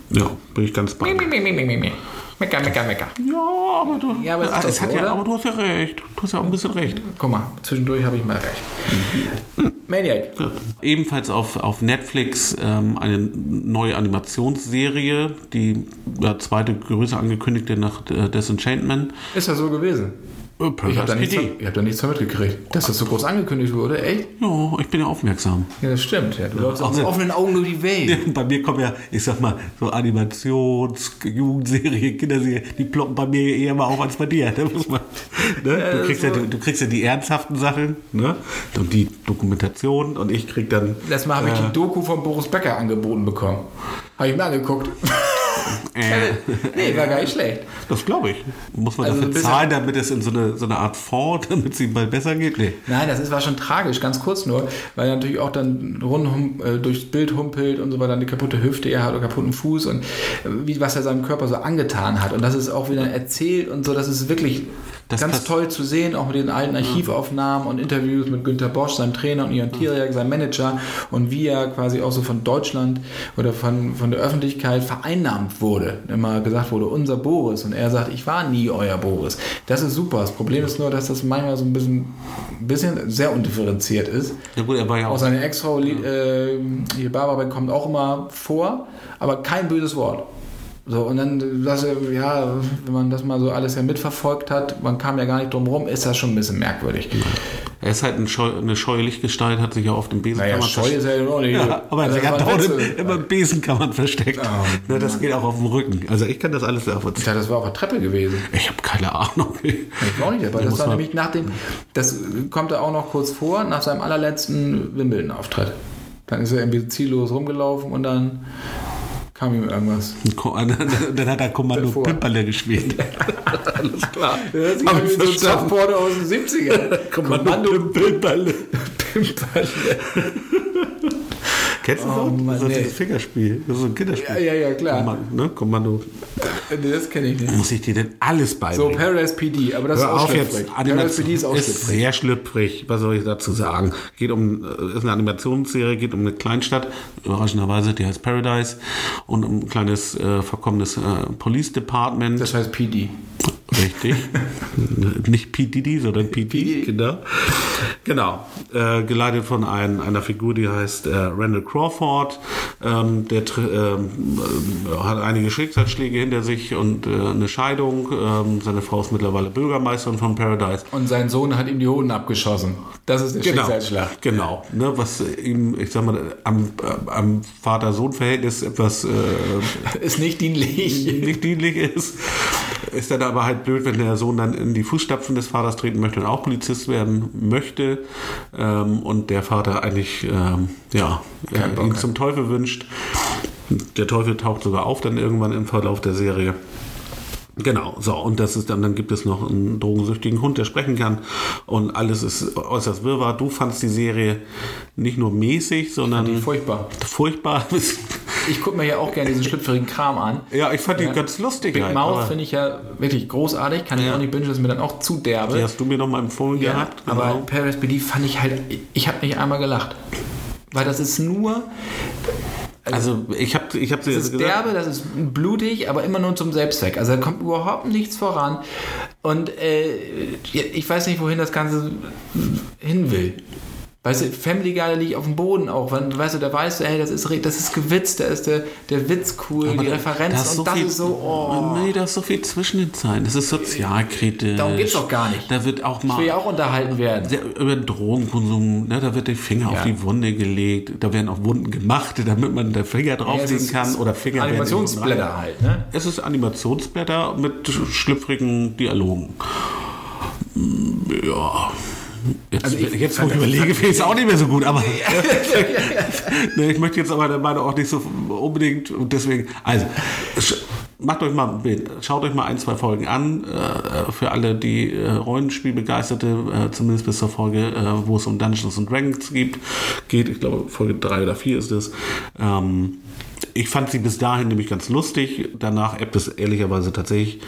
Ja, bin ich ganz bei. Mecker, mecker, mecker. Ja, aber du, Ja, aber es doch hat so, ja, aber du hast ja recht. Du hast ja auch ein bisschen recht. Guck mal, zwischendurch habe ich mal recht. Maniac. Ja. Ebenfalls auf, auf Netflix ähm, eine neue Animationsserie, die ja, zweite größer angekündigte nach äh, Disenchantment. Ist ja so gewesen. Äh, Ich habe da, nichts PD. von- ich hab da nichts von mitgekriegt. Dass das so groß angekündigt wurde, echt? Ja, ich bin ja aufmerksam. Ja, das stimmt. Ja, du läufst auch aus nicht. offenen Augen durch die Welt. *laughs* Bei mir kommen ja, ich sag mal, so Animations-, Jugendserien, Kinderserien, die ploppen bei mir eher mal auf als bei dir. Man, ne? du, kriegst ja, die- du kriegst ja die ernsthaften Sachen ne? und die Dokumentation und ich krieg dann. Letztes Mal habe ich äh, die Doku von Boris Becker angeboten bekommen. Habe ich mir angeguckt. *laughs* äh, nee, war gar nicht schlecht. das glaube ich. Muss man Also dafür zahlen, damit es in so eine, so eine Art Fonds, *laughs* damit es ihm bald besser geht? Nee. Nein, das ist, war schon tragisch, ganz kurz nur, weil er natürlich auch dann rund äh, durchs Bild humpelt und so weiter, eine kaputte Hüfte er hat oder kaputten Fuß und äh, wie, was er seinem Körper so angetan hat. Und das ist auch wieder erzählt und so, das ist wirklich Das ganz toll zu sehen, auch mit den alten Archivaufnahmen und Interviews mit Günter Bosch, seinem Trainer und Ian Tiriak, seinem Manager und wie er quasi auch so von Deutschland oder von, von der Öffentlichkeit vereinnahmt wurde. Immer gesagt wurde, unser Boris. Und er sagt, ich war nie euer Boris. Das ist super. Das Problem ist nur, dass das manchmal so ein bisschen, ein bisschen sehr undifferenziert ist. Ja gut, er war ja Auch auch. seine Ex-Frau, äh, hier Barbara, kommt auch immer vor, aber kein böses Wort. So, und dann, das, ja, wenn man das mal so alles ja mitverfolgt hat, man kam ja gar nicht drum rum, ist das schon ein bisschen merkwürdig. Er ist halt ein Scheu, eine Scheulichtgestalt, hat sich ja auf dem Besen. Naja, Scheu ist ja auch nicht. Ja, aber Also, er hat dauernd Witz. immer im Besenkammern versteckt. Oh, Ne, das geht auch auf dem Rücken. Also ich kann das alles nachvollziehen. Ja, das war auf der Treppe gewesen. Ich habe keine Ahnung. Ich auch nicht, aber Da das war nämlich nach dem, das kommt er auch noch kurz vor, nach seinem allerletzten Wimbledon-Auftritt. Dann ist er irgendwie ziellos rumgelaufen und dann kam ihm irgendwas. *laughs* Dann hat er Kommando Davor. Pimperle gespielt. *laughs* Alles klar. Das ist Hab wie so ein aus den 70ern. *laughs* Kommando Pimperle. Pimperle. Kennst du das? Oh? Mann, das ist nee. dieses Fingerspiel. Das ist so ein Kinderspiel. Ja, ja, ja, klar. Kommando, ne? Kommando. Nee, das kenne ich nicht. Muss ich dir denn alles So, beibringen? Paradise PD, aber das ist Hör auch auf jetzt. Animation PD ist auch ist schlüpfrig. sehr schlüpfrig. Was soll ich dazu sagen? Geht um, äh, ist eine Animationsserie, geht um eine Kleinstadt, überraschenderweise, die heißt Paradise, und um ein kleines, äh, verkommenes äh, Police Department. Das heißt PD. Richtig. Nicht P. Diddy, sondern P. Diddy, genau. Genau. Äh, geleitet von ein, einer Figur, die heißt äh, Randall Crawford. Ähm, der tr- ähm, äh, hat einige Schicksalsschläge hinter sich und äh, eine Scheidung. Ähm, seine Frau ist mittlerweile Bürgermeisterin von Paradise. Und sein Sohn hat ihm die Hoden abgeschossen. Das ist der Schicksalsschlag. Genau. Ne, was ihm, ich sag mal, am, am Vater-Sohn-Verhältnis etwas äh, *laughs* Ist nicht dienlich. nicht dienlich ist. Ist dann aber halt blöd, wenn der Sohn dann in die Fußstapfen des Vaters treten möchte und auch Polizist werden möchte ähm, und der Vater eigentlich ähm, ja, äh, ihn zum Teufel wünscht. Der Teufel taucht sogar auf dann irgendwann im Verlauf der Serie. Genau, so, und das ist dann, dann gibt es noch einen drogensüchtigen Hund, der sprechen kann und alles ist äußerst wirrwarr. Du fandst die Serie nicht nur mäßig, sondern Furchtbar. furchtbar. *laughs* ich gucke mir ja auch gerne diesen schlüpfrigen Kram an. Ja, ich fand die Ja. ganz lustig. Big halt, Mouth aber- finde ich ja wirklich großartig. Kann ich Ja. auch nicht bingen, das ist mir dann auch zu derbe. Die hast du mir noch mal empfohlen Ja, gehabt. aber genau. Paris PD fand ich halt, ich habe nicht einmal gelacht. Weil das ist nur, Also ich habe ich hab dir das ist derbe, das ist blutig, aber immer nur zum Selbstzweck. Also da kommt überhaupt nichts voran. Und äh, ich weiß nicht, wohin das Ganze hin will. Weißt du, Family Guy da liegt auf dem Boden auch. Wenn, weißt du, da weißt du, ey, das ist, das ist gewitzt, da ist der, der Witz cool, die da- Referenz da und so das viel, ist so, oh. Nee, da ist so viel zwischen den Zeilen. Das ist sozialkritisch. Darum geht's doch gar nicht. Da wird auch Ich mal will ja auch unterhalten werden. über Drogenkonsum, ne, da wird der Finger auf Ja. die Wunde gelegt, da werden auch Wunden gemacht, *laughs* damit man der Finger Ja, drauflegen ist- kann oder Finger die Animationsblätter halt, ne? Es ist Animationsblätter mit schlüpfrigen Dialogen. Ja. Jetzt, Also ich jetzt wo ich überlege, finde ich es auch nicht mehr so gut, aber *laughs* ne, *laughs* ich möchte jetzt aber der Meinung auch nicht so unbedingt und deswegen, also macht euch mal ein Bild, schaut euch mal ein, zwei Folgen an, äh, für alle, die äh, Rollenspielbegeisterte, äh, zumindest bis zur Folge, äh, wo es um Dungeons and Dragons gibt, geht, ich glaube Folge drei oder vier ist es, ähm, ich fand sie bis dahin nämlich ganz lustig. Danach ebbt es ehrlicherweise tatsächlich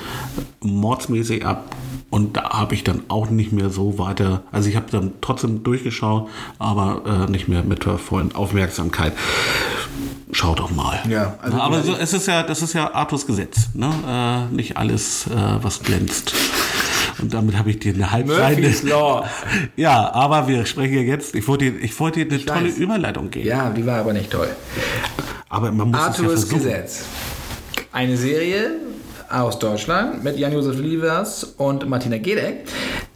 mordsmäßig ab. Und da habe ich dann auch nicht mehr so weiter. Also ich habe dann trotzdem durchgeschaut, aber äh, nicht mehr mit der vollen Aufmerksamkeit. Schaut doch mal. Ja, also- aber so, es ist ja, das ist ja Arthurs Gesetz. Ne? Äh, nicht alles, äh, was glänzt. Und damit habe ich dir eine Law. *laughs* Ja, aber wir sprechen ja jetzt. Ich wollte dir, ich wollte dir eine tolle weiß. Überleitung geben. Ja, die war aber nicht toll. Aber man muss es ja Arthurs versuchen. Gesetz. Eine Serie aus Deutschland mit Jan-Josef Lievers und Martina Gedeck.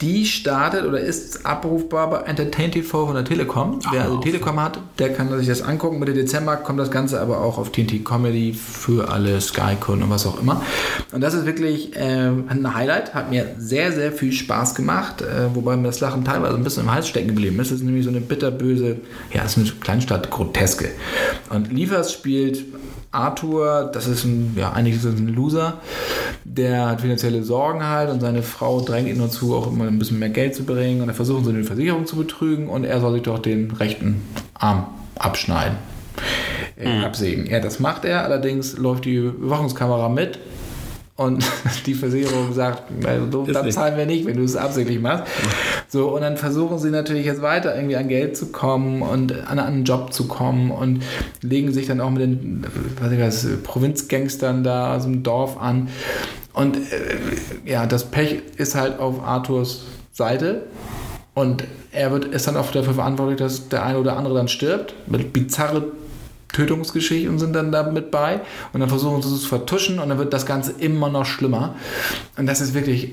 Die startet oder ist abrufbar bei Entertain TV von der Telekom. Wer also. Telekom hat, der kann sich das angucken. Mitte Dezember kommt das Ganze aber auch auf TNT Comedy für alle Sky-Kunden und was auch immer. Und das ist wirklich äh, ein Highlight. Hat mir sehr, sehr viel Spaß gemacht. Äh, wobei mir das Lachen teilweise ein bisschen im Hals stecken geblieben ist. Das ist nämlich so eine bitterböse, ja, das ist eine Kleinstadt-Groteske. Und Liefers spielt Arthur, das ist ein, ja, eigentlich ist ein Loser, der hat finanzielle Sorgen halt und seine Frau drängt ihn dazu, auch immer ein bisschen mehr Geld zu bringen. Und dann versuchen sie eine Versicherung zu betrügen. Und er soll sich doch den rechten Arm abschneiden, äh, absägen. Ja, das macht er, allerdings läuft die Überwachungskamera mit und *laughs* die Versicherung sagt, also, Ist dann nicht. zahlen wir nicht, wenn du es absichtlich machst. So, und dann versuchen sie natürlich jetzt weiter irgendwie an Geld zu kommen und an einen Job zu kommen und legen sich dann auch mit den was ich weiß, Provinzgangstern da aus dem Dorf an. Und äh, ja, das Pech ist halt auf Arthurs Seite. Und er wird, ist dann auch dafür verantwortlich, dass der eine oder andere dann stirbt. Mit bizarre Tötungsgeschichten sind dann da mit bei. Und dann versuchen sie es zu vertuschen und dann wird das Ganze immer noch schlimmer. Und das ist wirklich,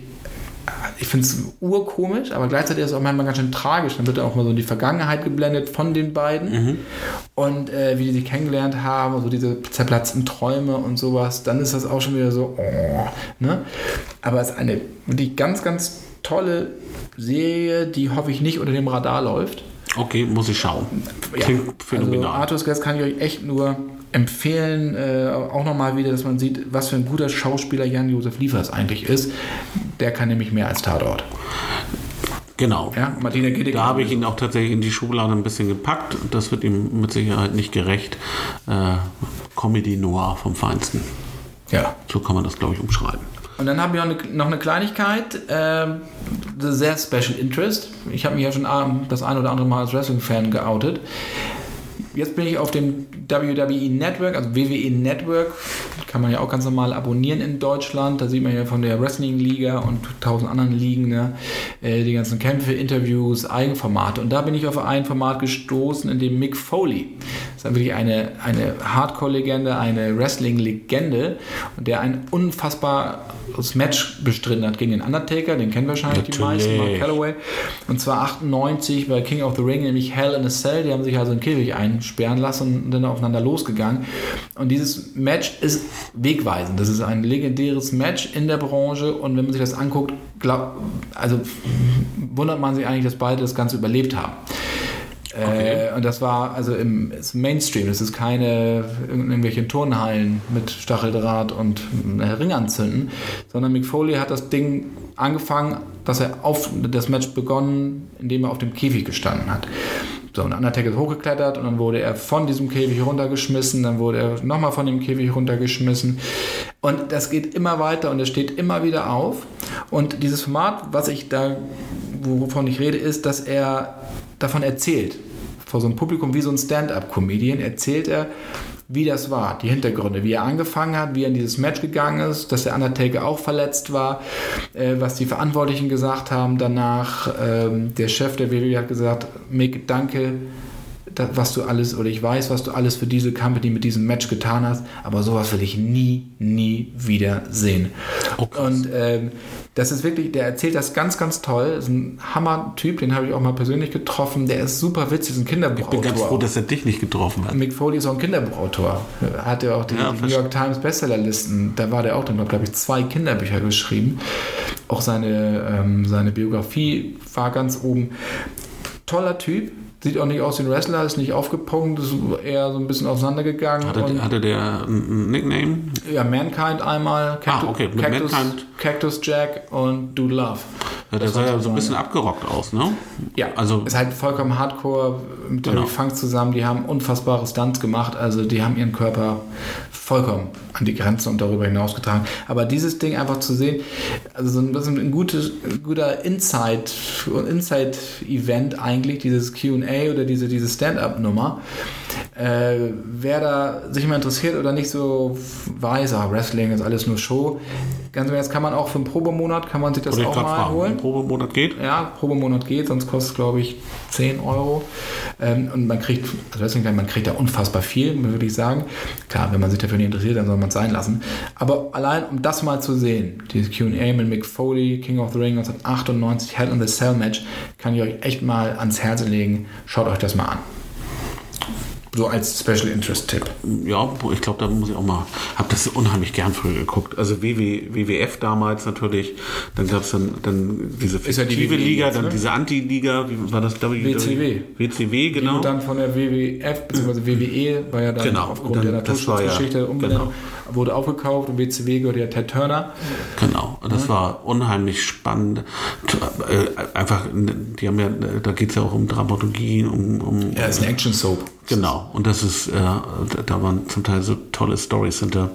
ich finde es urkomisch, aber gleichzeitig ist es auch manchmal ganz schön tragisch. Dann wird auch mal so die Vergangenheit geblendet von den beiden und äh, wie die sich kennengelernt haben, und so diese zerplatzten Träume und sowas. Dann ist das auch schon wieder so, oh, ne? Aber es ist eine wirklich ganz, ganz tolle Serie, die hoffe ich nicht unter dem Radar läuft. Okay, muss ich schauen. Ja, Klingt also phänomenal. Arthur's Guest kann ich euch echt nur empfehlen. Äh, auch nochmal wieder, dass man sieht, was für ein guter Schauspieler Jan-Josef Liefers eigentlich ist. Der kann nämlich mehr als Tatort. genau. Ja, Martina Giddick. Da habe ich ihn auch tatsächlich in die Schublade ein bisschen gepackt. Das wird ihm mit Sicherheit nicht gerecht. Äh, Comedy Noir vom Feinsten. Ja. So kann man das, glaube ich, umschreiben. Und dann habe ich noch eine, noch eine Kleinigkeit, ähm, sehr Special Interest. Ich habe mich ja schon das ein oder andere Mal als Wrestling-Fan geoutet. Jetzt bin ich auf dem WWE Network, also WWE Network, kann man ja auch ganz normal abonnieren in Deutschland. Da sieht man ja von der Wrestling-Liga und tausend anderen Ligen ne, äh, die ganzen Kämpfe, Interviews, Eigenformate. Und da bin ich auf ein Format gestoßen, in dem Mick Foley, ist wirklich eine, eine Hardcore-Legende, eine Wrestling-Legende, und der ein unfassbares Match bestritten hat gegen den Undertaker, den kennen wahrscheinlich die Natürlich. meisten, Mark Calloway. Und zwar 98 bei King of the Ring, nämlich Hell in a Cell. Die haben sich also in Käfig einsperren lassen und dann aufeinander losgegangen. Und dieses Match ist wegweisend. Das ist ein legendäres Match in der Branche. Und wenn man sich das anguckt, glaub, also wundert man sich eigentlich, dass beide das Ganze überlebt haben. Äh, und das war also im Mainstream. Das ist keine irgendwelche Turnhallen mit Stacheldraht und äh, Ring anzünden, sondern Mick Foley hat das Ding angefangen, dass er auf das Match begonnen, indem er auf dem Käfig gestanden hat. So, und Undertaker ist hochgeklettert und dann wurde er von diesem Käfig runtergeschmissen, dann wurde er nochmal von dem Käfig runtergeschmissen. Und das geht immer weiter und er steht immer wieder auf. Und dieses Format, was ich da, wovon ich rede, ist, dass er davon erzählt. Vor so einem Publikum wie so ein Stand-up-Comedian erzählt er, wie das war, die Hintergründe, wie er angefangen hat, wie er in dieses Match gegangen ist, dass der Undertaker auch verletzt war, äh, was die Verantwortlichen gesagt haben danach. Ähm, der Chef der WWE hat gesagt, Mick, danke, da, was du alles, oder ich weiß, was du alles für diese Company mit diesem Match getan hast, aber sowas will ich nie, nie wieder sehen. Oh, und ähm, das ist wirklich, der erzählt das ganz, ganz toll. Ist ein Hammer-Typ, den habe ich auch mal persönlich getroffen. Der ist super witzig, ist ein Ich bin Kinderbuchautor. ganz froh, dass er dich nicht getroffen hat. Mick Foley ist auch ein Kinderbuchautor. Er hat ja auch die, Ja, die New York Times Bestsellerlisten. Da war der auch drin, glaube ich, zwei Kinderbücher geschrieben. Auch seine, ähm, seine Biografie war ganz oben. Toller Typ. Sieht auch nicht aus wie ein Wrestler, ist nicht aufgepumpt, ist eher so ein bisschen auseinandergegangen. Hatte, und, hatte der einen Nickname? ja, Mankind einmal, Ah, okay, Cactus, Mankind. Cactus Jack und Dude Love. Ja, der Das sah ja so so ein bisschen abgerockt aus, ne? Ja, Also- ist halt vollkommen hardcore mit Genau. Terry Funk zusammen. Die haben unfassbare Stunts gemacht. Also die haben ihren Körper vollkommen an die Grenze und darüber hinaus getragen. Aber dieses Ding einfach zu sehen, also so ein bisschen ein gutes, guter Insight, Inside-Event eigentlich, dieses Q&A oder diese, diese Stand-Up-Nummer. Äh, wer da sich mal interessiert oder nicht so weiß, ah, Wrestling ist alles nur Show, ganz im Ernst kann man auch für einen Probemonat, kann man sich das Wollte auch mal fragen. holen. Probemonat geht? Ja, Probemonat geht, sonst kostet es, glaube ich, 10 Euro. Ähm, und man kriegt, also deswegen, man kriegt da unfassbar viel, würde ich sagen. Klar, wenn man sich dafür nicht interessiert, dann soll man es sein lassen. Aber allein, um das mal zu sehen, dieses Q&A mit Mick Foley, King of the Ring 1998, Hell in the Cell Match, kann ich euch echt mal ans Herz legen. Schaut euch das mal an. So als Special Interest Tipp. Ja, ich glaube, da muss ich auch mal. Habe das unheimlich gern früher geguckt. Also WW, WWF damals natürlich. Dann gab es dann, dann diese Ist ja die fiktive WWE Liga, jetzt, dann ne? diese Anti-Liga. Wie war das? W- WCW. WCW, Die genau. wurde dann von der WWF bzw. WWE, war ja dann Genau. aufgrund Und dann- der ja- Naturschutzgeschichte umbenannt, genau. wurde aufgekauft und WCW gehört ja Ted Turner. Genau, und das war unheimlich spannend. Äh, Einfach, die haben ja, da geht es ja auch um Dramaturgie, um, um Ja, ist eine Action Soap. Genau, und das ist, äh, da waren zum Teil so tolle Stories hinter.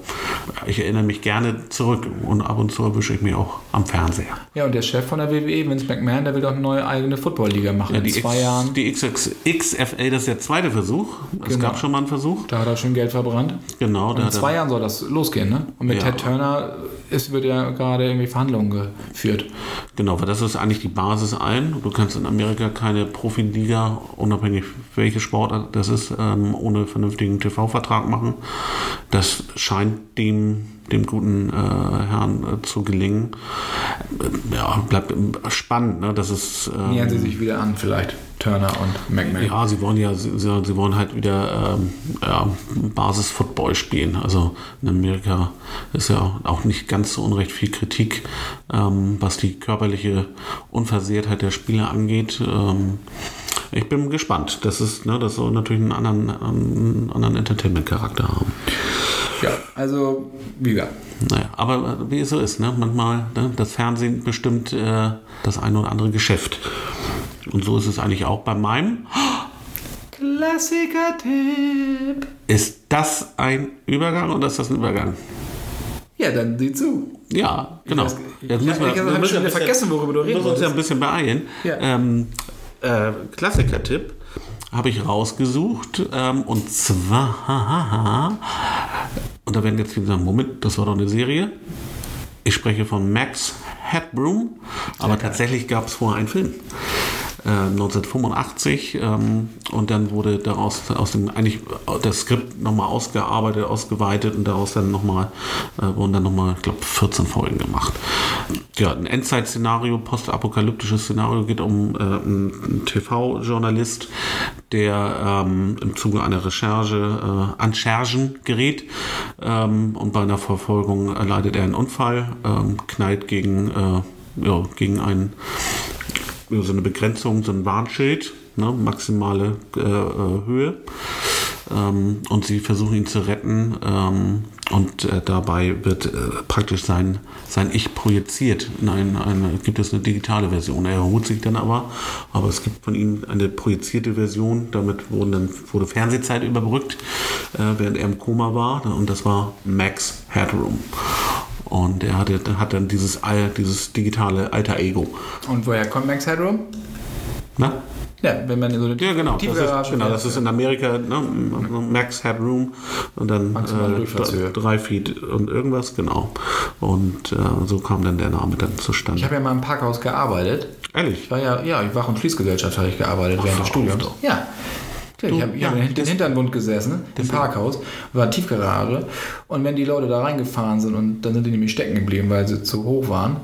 Ich erinnere mich gerne zurück und ab und zu erwische ich mich auch am Fernseher. Ja, und der Chef von der WWE, Vince McMahon, der will doch eine neue eigene Football-Liga machen Ja, in zwei X, Jahren. die XX, XFL, das ist der zweite Versuch. Es Genau. gab schon mal einen Versuch. Da hat er schon Geld verbrannt. Genau, Und in zwei Jahren soll das losgehen, ne? Und mit Ja. Ted Turner ist, wird ja gerade irgendwie Verhandlungen geführt. Genau, weil das ist eigentlich die Basis allen. Du kannst in Amerika keine Profiliga, unabhängig welche Sportart das ist, ähm, ohne vernünftigen TV-Vertrag machen. Das scheint dem, dem guten äh, Herrn äh, zu gelingen. Äh, ja, bleibt spannend, ne? Das ist. ähm, Nähern sie sich wieder an, vielleicht, Turner und McMahon. ja, sie wollen ja, sie, sie wollen halt wieder ähm, ja, Basis-Football spielen. Also in Amerika ist ja auch nicht ganz so unrecht viel Kritik, ähm, was die körperliche Unversehrtheit der Spieler angeht. Ähm, ich bin gespannt. Das ist, ne, das soll natürlich einen anderen, einen anderen Entertainment-Charakter haben. Ja, also, wie gesagt. Naja, aber äh, wie es so ist, ne? manchmal, ne? das Fernsehen bestimmt äh, das eine oder andere Geschäft. Und so ist es eigentlich auch bei meinem. *gasps* Klassiker-Tipp. Ist das ein Übergang oder ist das ein Übergang? Ja, dann sieh zu. Ja, genau. weiß- Jetzt ich müssen wir, hab- ich hab wir müssen vergessen, worüber du reden Wir müssen uns ja ein bisschen beeilen. Ja. Ähm, äh, Klassiker-Tipp habe ich rausgesucht. Ähm, und zwar, *laughs* und da werden jetzt viele sagen, Moment, das war doch eine Serie. Ich spreche von Max Headroom, aber tatsächlich gab es vorher einen Film. Äh, 1985 ähm, und dann wurde daraus aus dem eigentlich das Skript nochmal ausgearbeitet, ausgeweitet und daraus dann nochmal äh, wurden dann nochmal, ich glaube, 14 Folgen gemacht. Ja, ein Endzeit-Szenario, postapokalyptisches Szenario geht um äh, einen TV-Journalist, der ähm, im Zuge einer Recherche äh, an Schergen gerät ähm, und bei einer Verfolgung erleidet er einen Unfall, ähm, knallt gegen, äh, ja, gegen einen so eine Begrenzung, so ein Warnschild, ne, maximale äh, äh, Höhe. Ähm, und sie versuchen ihn zu retten. Ähm, und äh, dabei wird äh, praktisch sein, sein Ich projiziert. In ein, eine, gibt es eine digitale Version. Er erholt sich dann aber, aber es gibt von ihm eine projizierte Version. Damit wurden dann, wurde Fernsehzeit überbrückt, äh, während er im Koma war. Und das war Max Headroom. Und er hatte, hat dann dieses, dieses digitale Alter Ego. Und woher kommt Max Headroom? Na? Ja, wenn man so eine ja, genau. Das ist, genau, das ist in Amerika ne, Max Headroom und dann äh, drei Feet und irgendwas, genau. Und äh, so kam dann der Name dann zustande. Ich habe ja mal im Parkhaus gearbeitet. Ehrlich? Ich war ja, ja, ich war in Fließgesellschaft, habe ich gearbeitet Ach, während des Studiums. Ja. Ich habe ja, den Hintergrund gesessen, im Parkhaus, war Tiefgarage. Und wenn die Leute da reingefahren sind und dann sind die nämlich stecken geblieben, weil sie zu hoch waren,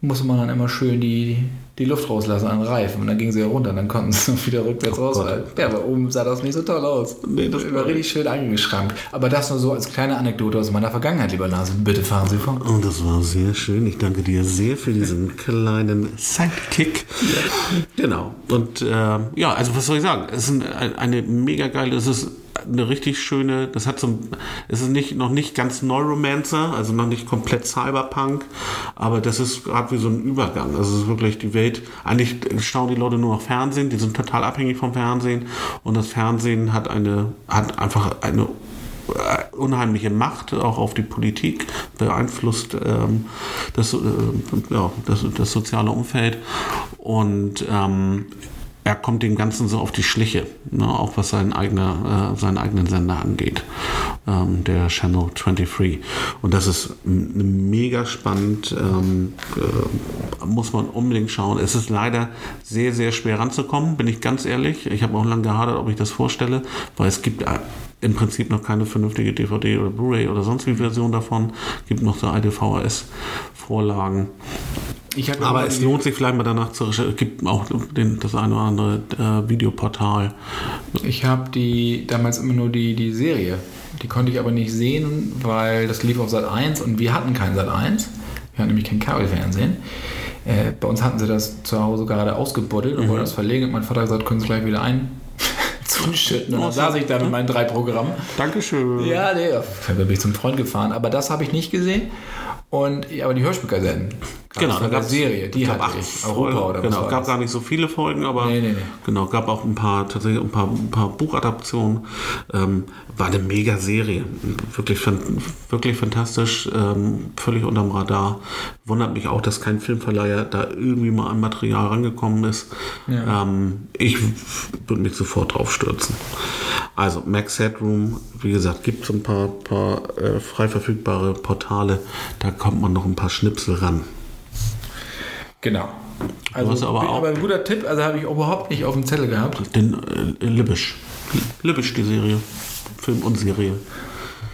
musste man dann immer schön die, die Luft rauslassen an den Reifen. Und dann gingen sie ja runter und dann konnten sie *laughs* wieder rückwärts oh rausfallen. Ja, aber oben sah das nicht so toll aus. Nee, das war richtig schön eingeschrankt. Aber das nur so als kleine Anekdote aus meiner Vergangenheit, lieber Nase. Bitte fahren Sie vor. Und oh, das war sehr schön. Ich danke dir sehr für diesen kleinen Sidekick. Genau. Und äh, ja, also was soll ich sagen? Es ist eine mega geile, es ist eine richtig schöne, das hat so, es ist nicht, noch nicht ganz Neuromancer, also noch nicht komplett Cyberpunk, aber das ist gerade wie so ein Übergang. Also es ist wirklich die Welt, eigentlich schauen die Leute nur noch Fernsehen, die sind total abhängig vom Fernsehen und das Fernsehen hat eine, hat einfach eine äh, unheimliche Macht auch auf die Politik, beeinflusst ähm, das, äh, ja, das, das soziale Umfeld und ähm, er kommt dem Ganzen so auf die Schliche, ne, auch was seinen, eigene, äh, seinen eigenen Sender angeht, ähm, der Channel 23. Und das ist mega spannend, ähm, äh, muss man unbedingt schauen. Es ist leider sehr, sehr schwer ranzukommen, bin ich ganz ehrlich. Ich habe auch lange gehadert, ob ich das vorstelle, weil es gibt äh, im Prinzip noch keine vernünftige DVD oder Blu-ray oder sonst wie Version davon. Es Gibt noch so alte VHS-Vorlagen. Aber es lohnt sich vielleicht mal danach zu recherchieren. Es gibt auch den, das eine oder andere äh, Videoportal. Ich habe die damals immer nur die, die Serie. Die konnte ich aber nicht sehen, weil das lief auf Sat 1 und wir hatten kein Sat 1. Wir hatten nämlich kein Kabelfernsehen. Äh, bei uns hatten sie das zu Hause gerade ausgebuddelt und mhm. wollten das verlegen. Und mein Vater hat gesagt, können Sie gleich wieder ein *laughs* zuschütten. Und dann saß ich da mit meinen drei Programmen. Dankeschön. Ja, nee, da bin ich zum Freund gefahren. Aber das habe ich nicht gesehen. Und aber die Hörspielkassetten. Genau, da gab es Serie, die hatte ich. Europa oder genau, gab gar nicht so viele Folgen, aber nee, nee, nee. genau, gab auch ein paar tatsächlich ein paar, ein paar Buchadaptionen. Ähm, war eine mega Serie, wirklich wirklich fantastisch, ähm, völlig unterm Radar. Wundert mich auch, dass kein Filmverleiher da irgendwie mal an Material rangekommen ist. Ja. Ähm, ich würde mich sofort drauf stürzen. Also Max Headroom, wie gesagt, gibt es ein paar, paar äh, frei verfügbare Portale. Da kommt man noch ein paar Schnipsel ran. Genau. Also, aber, aber, ein guter Tipp, also habe ich überhaupt nicht auf dem Zettel gehabt. Den äh, Libisch. Libisch, die Serie. Film und Serie.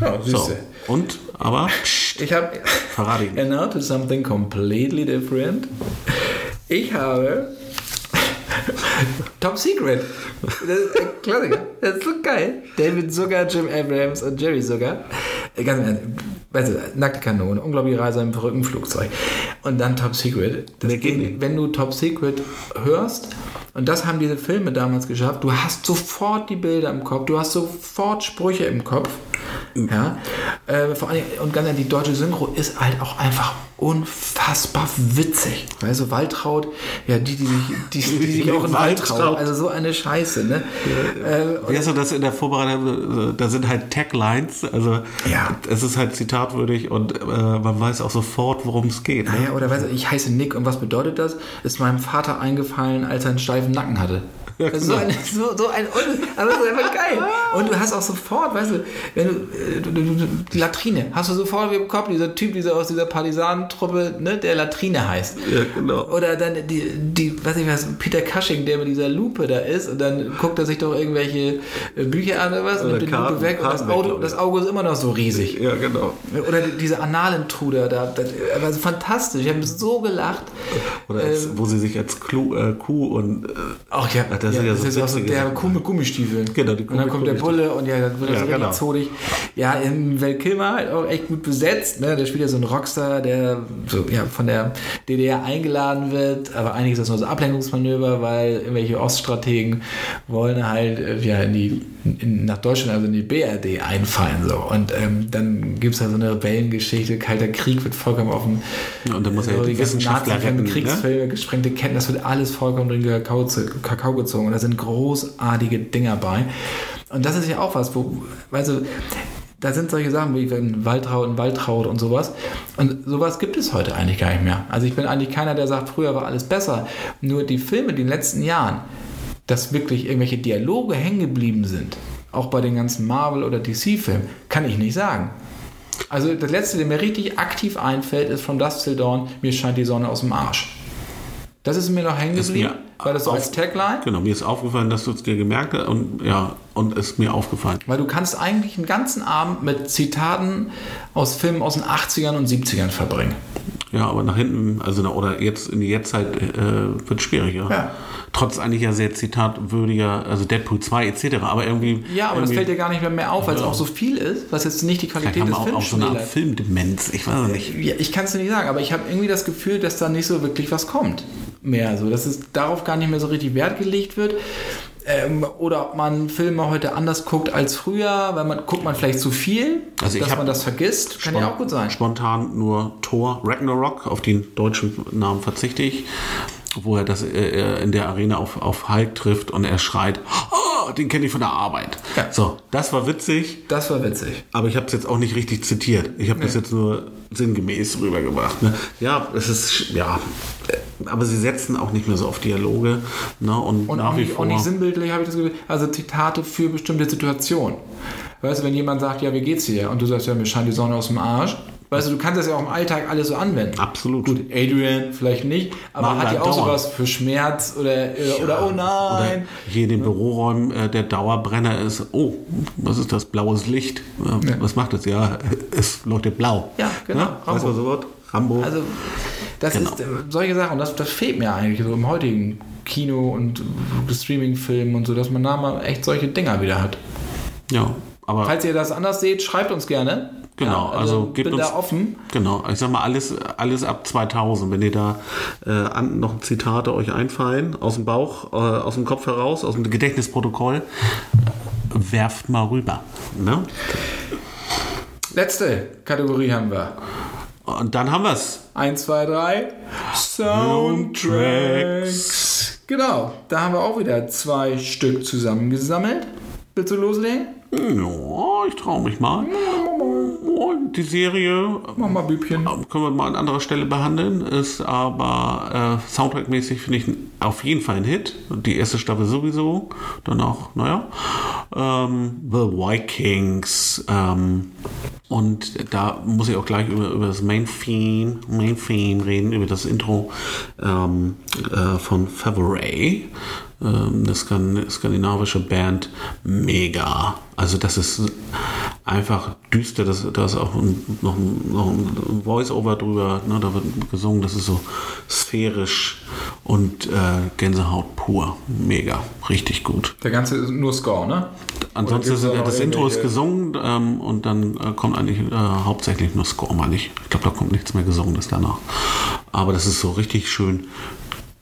Ja, so. Und, aber, pst, ich habe. Verrate And now to something completely different. Ich habe *laughs* Top Secret. Das ist ein Klassiker. Das ist so geil. David Zucker, Jim Abrams und Jerry Zucker. Ganz weißt du, nackte Kanone, unglaubliche Reise im verrückten Flugzeug. Und dann Top Secret. Das geht, wenn du Top Secret hörst, und das haben diese Filme damals geschafft, du hast sofort die Bilder im Kopf, du hast sofort Sprüche im Kopf. Ja? Äh, vor allem, und ganz ehrlich, die deutsche Synchro ist halt auch einfach unfassbar witzig. Weißt du, Waltraud, ja, die, die sich, die, die sich *laughs* auch in Waltraud, also so eine Scheiße, ne? Ja, äh, hast du das in der Vorbereitung, da sind halt Taglines, also ja. es ist halt zitatwürdig und äh, man weiß auch sofort, worum es geht. Ne? Naja, oder weißt du, ich heiße Nick und was bedeutet das? Ist meinem Vater eingefallen, als er einen steifen Nacken hatte. Ja, *laughs* genau. so, ein, so, so ein, aber das ist einfach geil. Und du hast auch sofort, weißt du, wenn äh, du, die Latrine, hast du sofort im Kopf, dieser Typ, dieser aus dieser Partisanentruppe, ne, der Latrine heißt. Ja, genau. Oder dann die, die, weiß ich was, Peter Cushing, der mit dieser Lupe da ist und dann guckt er sich doch irgendwelche äh, Bücher an oder was und nimmt die Lupe weg und das Auge, das Auge ist immer noch so riesig. Ja, genau. Oder diese Analentruder da, das war so fantastisch. Ich habe so gelacht. Oder als, ähm, wo sie sich als Kuh, äh, Kuh und äh, Ach ja, das sind ja das so ist auch so der mit Gummistiefeln. Genau, die und Kuh dann kommt der. Bulle und ja, dann wird er Ja, so richtig genau. zotig. Ja, im Val Kilmer halt auch echt gut besetzt. Ne? Der spielt ja so einen Rockstar, der so, ja, von der DDR eingeladen wird, aber eigentlich ist das nur so Ablenkungsmanöver, weil irgendwelche Oststrategen wollen halt äh, ja, in die, in, nach Deutschland, also in die BRD einfallen. So. Und ähm, dann gibt es da so eine Rebellengeschichte, Kalter Krieg wird vollkommen dem Ja, und dann muss er so die die ganzen Wissenschaftler retten, ne? Kriegsfilme, gesprengte Ketten, das wird alles vollkommen drin Kakao, Kakao gezogen. Und da sind großartige Dinger bei. Und das ist ja auch was, wo, du, da sind solche Sachen wie wenn Waltraud und Waltraud und sowas. Und sowas gibt es heute eigentlich gar nicht mehr. Also ich bin eigentlich keiner, der sagt, früher war alles besser. Nur die Filme, die in den letzten Jahren, dass wirklich irgendwelche Dialoge hängen geblieben sind, auch bei den ganzen Marvel- oder DC-Filmen, kann ich nicht sagen. Also das letzte, der mir richtig aktiv einfällt, ist From Dust Till Dawn, mir scheint die Sonne aus dem Arsch. Das ist mir noch hängen geblieben, weil das so auf- als Tagline, Genau, mir ist aufgefallen, dass du es dir gemerkt hast und ja, und ist mir aufgefallen. weil du kannst eigentlich einen ganzen Abend mit Zitaten aus Filmen aus den 80ern und 70ern verbringen. Ja, aber nach hinten, also oder jetzt in die Jetztzeit äh, wird schwierig, ja. Ja. Trotz eigentlich ja sehr zitatwürdiger, also Deadpool 2 etc. Aber irgendwie. Ja, aber das irgendwie, fällt dir gar nicht mehr, mehr auf, weil es auch so viel ist, was jetzt nicht die Qualität haben des Films auch so eine Art. Filmdemenz. Ich weiß es nicht. Ja, ich kann es dir nicht sagen, aber ich habe irgendwie das Gefühl, dass da nicht so wirklich was kommt mehr. So, dass es darauf gar nicht mehr so richtig Wert gelegt wird. Ähm, oder ob man Filme heute anders guckt als früher, weil man guckt man vielleicht zu viel, Also dass man das vergisst, kann ja auch gut sein. Spontan nur Thor Ragnarok, auf den deutschen Namen verzichte ich, wo er das äh, in der Arena auf, auf Hulk trifft und er schreit, oh, den kenne ich von der Arbeit. Ja. So, das war witzig, Das war witzig. aber ich habe es jetzt auch nicht richtig zitiert. Ich habe das jetzt nur sinngemäß rübergebracht. Ne? Ja, es ist, ja, äh, aber sie setzen auch nicht mehr so auf Dialoge. Ne? Und, Und nach auch wie nicht, vor. auch nicht sinnbildlich habe ich das Gefühl. Also Zitate für bestimmte Situationen. Weißt du, wenn jemand sagt, ja, wie geht's dir? Und du sagst, ja, mir scheint die Sonne aus dem Arsch. Weißt du, du kannst das ja auch im Alltag alles so anwenden. Absolut. Gut, Adrian vielleicht nicht, aber Machen hat ja auch sowas für Schmerz oder, äh, oder oh Oder nein. hier in den Büroräumen äh, der Dauerbrenner ist, oh, was ist das? Blaues Licht. Äh, Was macht das? Ja, es leuchtet blau. Ja, genau, Ne? Weißt du Rambo. so was? Rambo. Also, das Genau. ist äh, solche Sachen, das, das fehlt mir eigentlich so im heutigen Kino und Streaming-Film und so, dass man da mal echt solche Dinger wieder hat. ja, aber Falls ihr das anders seht, schreibt uns gerne. Genau, also gebt bin uns- da offen. Genau, ich sag mal, alles, alles ab 2000. Wenn ihr da äh, an, noch Zitate euch einfallen, aus dem Bauch, äh, aus dem Kopf heraus, aus dem Gedächtnisprotokoll, werft mal rüber. Ne? Letzte Kategorie haben wir. Und dann haben wir's. 1, 2, 3. Soundtracks. Genau, da haben wir auch wieder zwei Stück zusammengesammelt. Willst du loslegen? Ja, ich traue mich mal. more Die Serie Mach mal Bübchen. können wir mal an anderer Stelle behandeln, ist aber äh, Soundtrack-mäßig finde ich auf jeden Fall ein Hit. Die erste Staffel sowieso, dann auch, naja, ähm, The Vikings ähm, und da muss ich auch gleich über, über das Main Theme, Main Theme reden, über das Intro ähm, äh, von Favoray. Ähm, eine Skan skandinavische Band, mega. Also das ist einfach düster, das, da ist auch noch, ein, noch ein Voice-Over drüber, ne, da wird gesungen, das ist so sphärisch und äh, Gänsehaut pur. Mega, richtig gut. Der ganze ist nur Score, ne? Ansonsten ist, da das Intro ist gesungen ähm, und dann äh, kommt eigentlich äh, hauptsächlich nur Score, meine ich. Ich glaube, da kommt nichts mehr Gesungenes danach. Aber das ist so richtig schön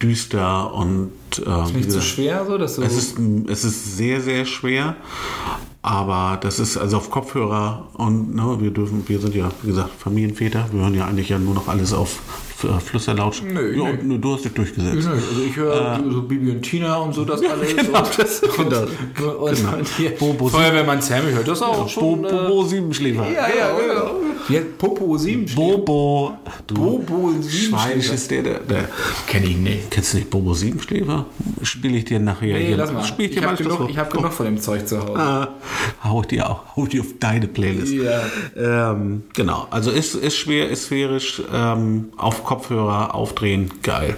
düster und äh, wie Nicht zu gesagt, schwer, so, dass du. es ist, es ist sehr, sehr schwer, aber das ist also auf Kopfhörer und ne, wir dürfen, wir sind ja, wie gesagt, Familienväter, wir hören ja eigentlich ja nur noch alles auf Flüsterlautsch. Nö, ja, nö. nö, du hast dich durchgesetzt. also ich höre so Bibi und Tina und so das alles. genau, und, das- *laughs* und, genau. und, Genau. und hier Bobo- Feuerwehrmann Sammy hört das auch Bo, schon. äh, Bobo Siebenschläfer. ja, ja, genau. Wie heißt Popo 7 Bobo. Du Bobo Siebenschläfer. ist der, der, der. Kenn ich nicht. Kennst du nicht Bobo Siebenschläfer? Spiele ich dir nachher Nee, hier. lass mal. Spiel ich Ich habe genug, ich hab genug von dem Zeug zu Hause. Ah, hau ich dir auch, hau ich dir auf deine Playlist. Ja. Ähm, genau, also ist, ist schwer, ist sphärisch, ähm, auf Kopfhörer aufdrehen, geil.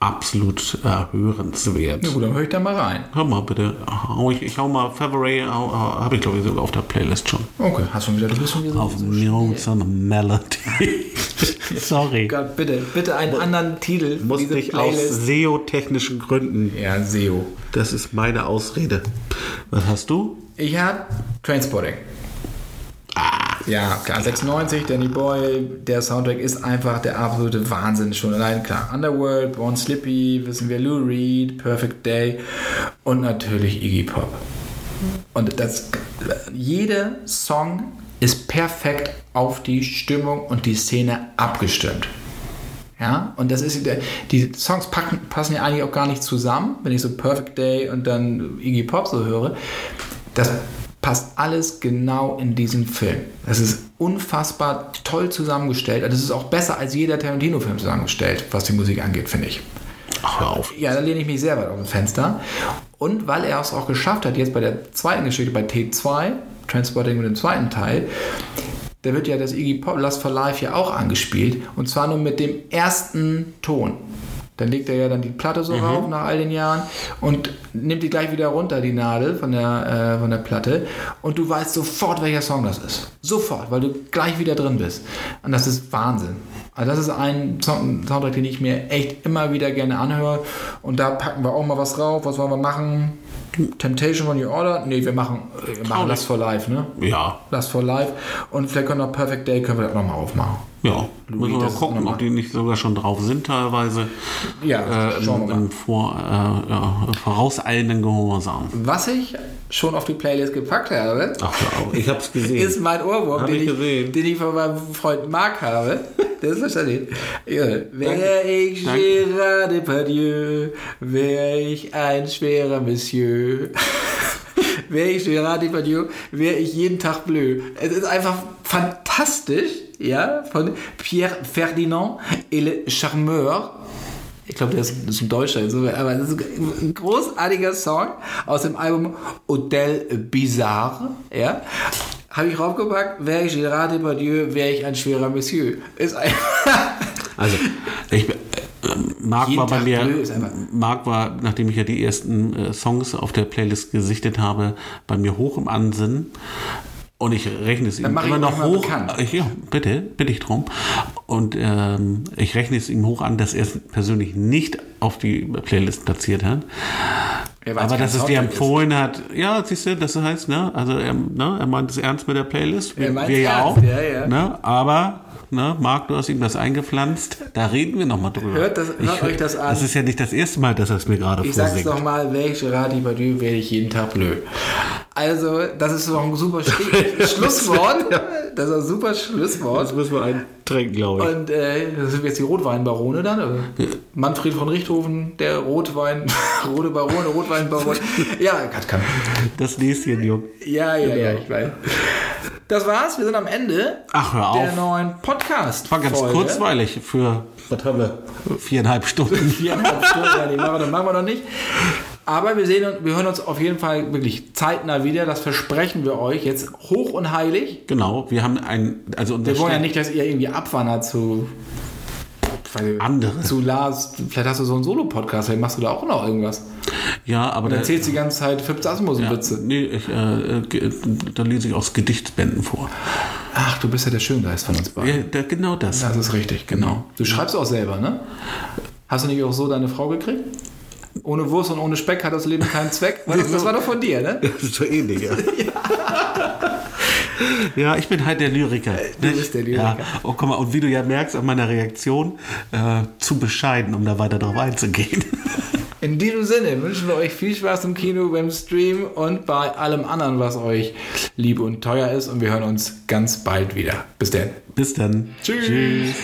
absolut äh, hörenswert. Na gut, dann höre ich da mal rein. Hör mal bitte, hau ich, ich hau mal February, habe ich glaube ich sogar auf der Playlist schon. Okay, hast schon wieder, du bist schon wieder Auf so Neons and Melody. *laughs* Sorry. Gott, bitte, bitte einen anderen Titel Musste diese ich aus. SEO-technischen Gründen. Ja, SEO. Das ist meine Ausrede. Was hast du? Ich habe Trainspotting. Ja, klar, 96, Danny Boyle, der Soundtrack ist einfach der absolute Wahnsinn schon. Allein klar, Underworld, Born Slippy, wissen wir, Lou Reed, Perfect Day und natürlich Iggy Pop. Und das, jeder Song ist perfekt auf die Stimmung und die Szene abgestimmt. Ja, und das ist, die Songs packen, passen ja eigentlich auch gar nicht zusammen, wenn ich so Perfect Day und dann Iggy Pop so höre. Das passt alles genau in diesen Film. Das ist unfassbar toll zusammengestellt. Das ist auch besser als jeder Tarantino-Film zusammengestellt, was die Musik angeht, finde ich. Ach, hör auf. Ja, da lehne ich mich sehr weit aus dem Fenster. Und weil er es auch geschafft hat, jetzt bei der zweiten Geschichte, bei T2, Transporting mit dem zweiten Teil, da wird ja das Iggy Pop Last for Life ja auch angespielt. Und zwar nur mit dem ersten Ton. Dann legt er ja dann die Platte so rauf nach all den Jahren und nimmt die gleich wieder runter, die Nadel von der, äh, von der Platte. Und du weißt sofort, welcher Song das ist. Sofort, weil du gleich wieder drin bist. Und das ist Wahnsinn. Also das ist ein Soundtrack, den ich mir echt immer wieder gerne anhöre. Und da packen wir auch mal was drauf. Was wollen wir machen? Temptation von Your Order? Nee, wir machen, wir machen Last for Life, ne? Ja, Last for Life. Und vielleicht können wir noch Perfect Day, können wir das nochmal aufmachen. Ja. Müssen wir gucken, ob die nicht sogar schon drauf sind teilweise. Ja, Äh, schauen im, wir mal. im vor, äh, ja, vorauseilenden Gehorsam. Was ich schon auf die Playlist gepackt habe, Ach, ich hab's gesehen. ist mein Ohrwurm, Hab den ich ich, den ich von meinem Freund Marc habe. Das ist verständlich. Ja. Wär ich Danke. Gérard Depardieu, wär ich ein schwerer Monsieur. *laughs* Wäre ich Gérard Depardieu, wäre ich jeden Tag bleu. Es ist einfach fantastisch, ja, von Pierre Ferdinand et le Charmeur. Ich glaube, der ist, ein Deutscher, aber das ist ein großartiger Song aus dem Album Hotel Bizarre, ja. Habe ich raufgepackt, wäre ich Gérard Depardieu, wäre ich ein schwerer Monsieur. Ist einfach... *laughs* Also, ich, äh, Marc Jeden war bei Tag mir, Marc war, nachdem ich ja die ersten äh, Songs auf der Playlist gesichtet habe, bei mir hoch im Ansinnen. Und ich rechne es ihm immer noch hoch. Ich, ja, bitte, bitte ich drum. Und ähm, ich rechne es ihm hoch an, dass er es persönlich nicht auf die Playlist platziert hat. Ja, Aber dass es dir Soundtrack ist. empfohlen hat, ja, siehst du, das heißt, ne, also er, ne, er meint es ernst mit der Playlist. Wir, wir ja ernst, auch. ja, ja. Ne, aber, ne, Marc, du hast ihm das eingepflanzt. Da reden wir nochmal drüber. Hört das- hört euch das an. Das ist ja nicht das erste Mal, dass er es mir gerade Ich sag's vorsingt. doch mal, wäre ich ich jeden Tag blöd. Also, das ist doch ein super *laughs* Schlusswort. Das ist ein super Schlusswort. müssen wir eintrinken, glaube ich. Und äh, das sind jetzt die Rotweinbarone dann. Oder? Manfred von Richthofen, der Rotwein, *laughs* rote Barone, Rotweinbaron. Ja, Gott, kann. Das Näschen, Jung. Ja, ja, ja, ich weiß. Das war's, wir sind am Ende Ach, hör der auf. neuen podcast War ganz kurzweilig für, was haben wir? Viereinhalb Stunden. *laughs* viereinhalb Stunden, ja, die machen wir, das machen wir noch nicht. Aber wir sehen und wir hören uns auf jeden Fall wirklich zeitnah wieder. Das versprechen wir euch jetzt hoch und heilig. Genau, wir haben ein, also Wir wollen ja nicht, dass ihr irgendwie abwandert zu Andere. Zu Lars. Vielleicht hast du so einen Solo-Podcast, vielleicht machst du da auch noch irgendwas. Ja, aber da, erzählst die ganze Zeit ja, Asmussen-Witze. nee, ich, äh, ge- da lese ich aus Gedichtsbänden vor. Ach, du bist ja der Schöngeist von uns beiden. Ja, da, genau das. Das ist richtig, genau. Du schreibst auch selber, ne? Hast du nicht auch so deine Frau gekriegt? Ohne Wurst und ohne Speck hat das Leben keinen Zweck. Das, war doch von dir, ne? Das ist so ähnlich, ja. *laughs* ja, ich bin halt der Lyriker. du bist der Lyriker. Ja. Oh, guck mal, und wie du ja merkst an meiner Reaktion, äh, zu bescheiden, um da weiter drauf einzugehen. *laughs* In diesem Sinne wünschen wir euch viel Spaß im Kino, beim Stream und bei allem anderen, was euch lieb und teuer ist. Und wir hören uns ganz bald wieder. Bis dann. Bis dann. Tschüss. Tschüss.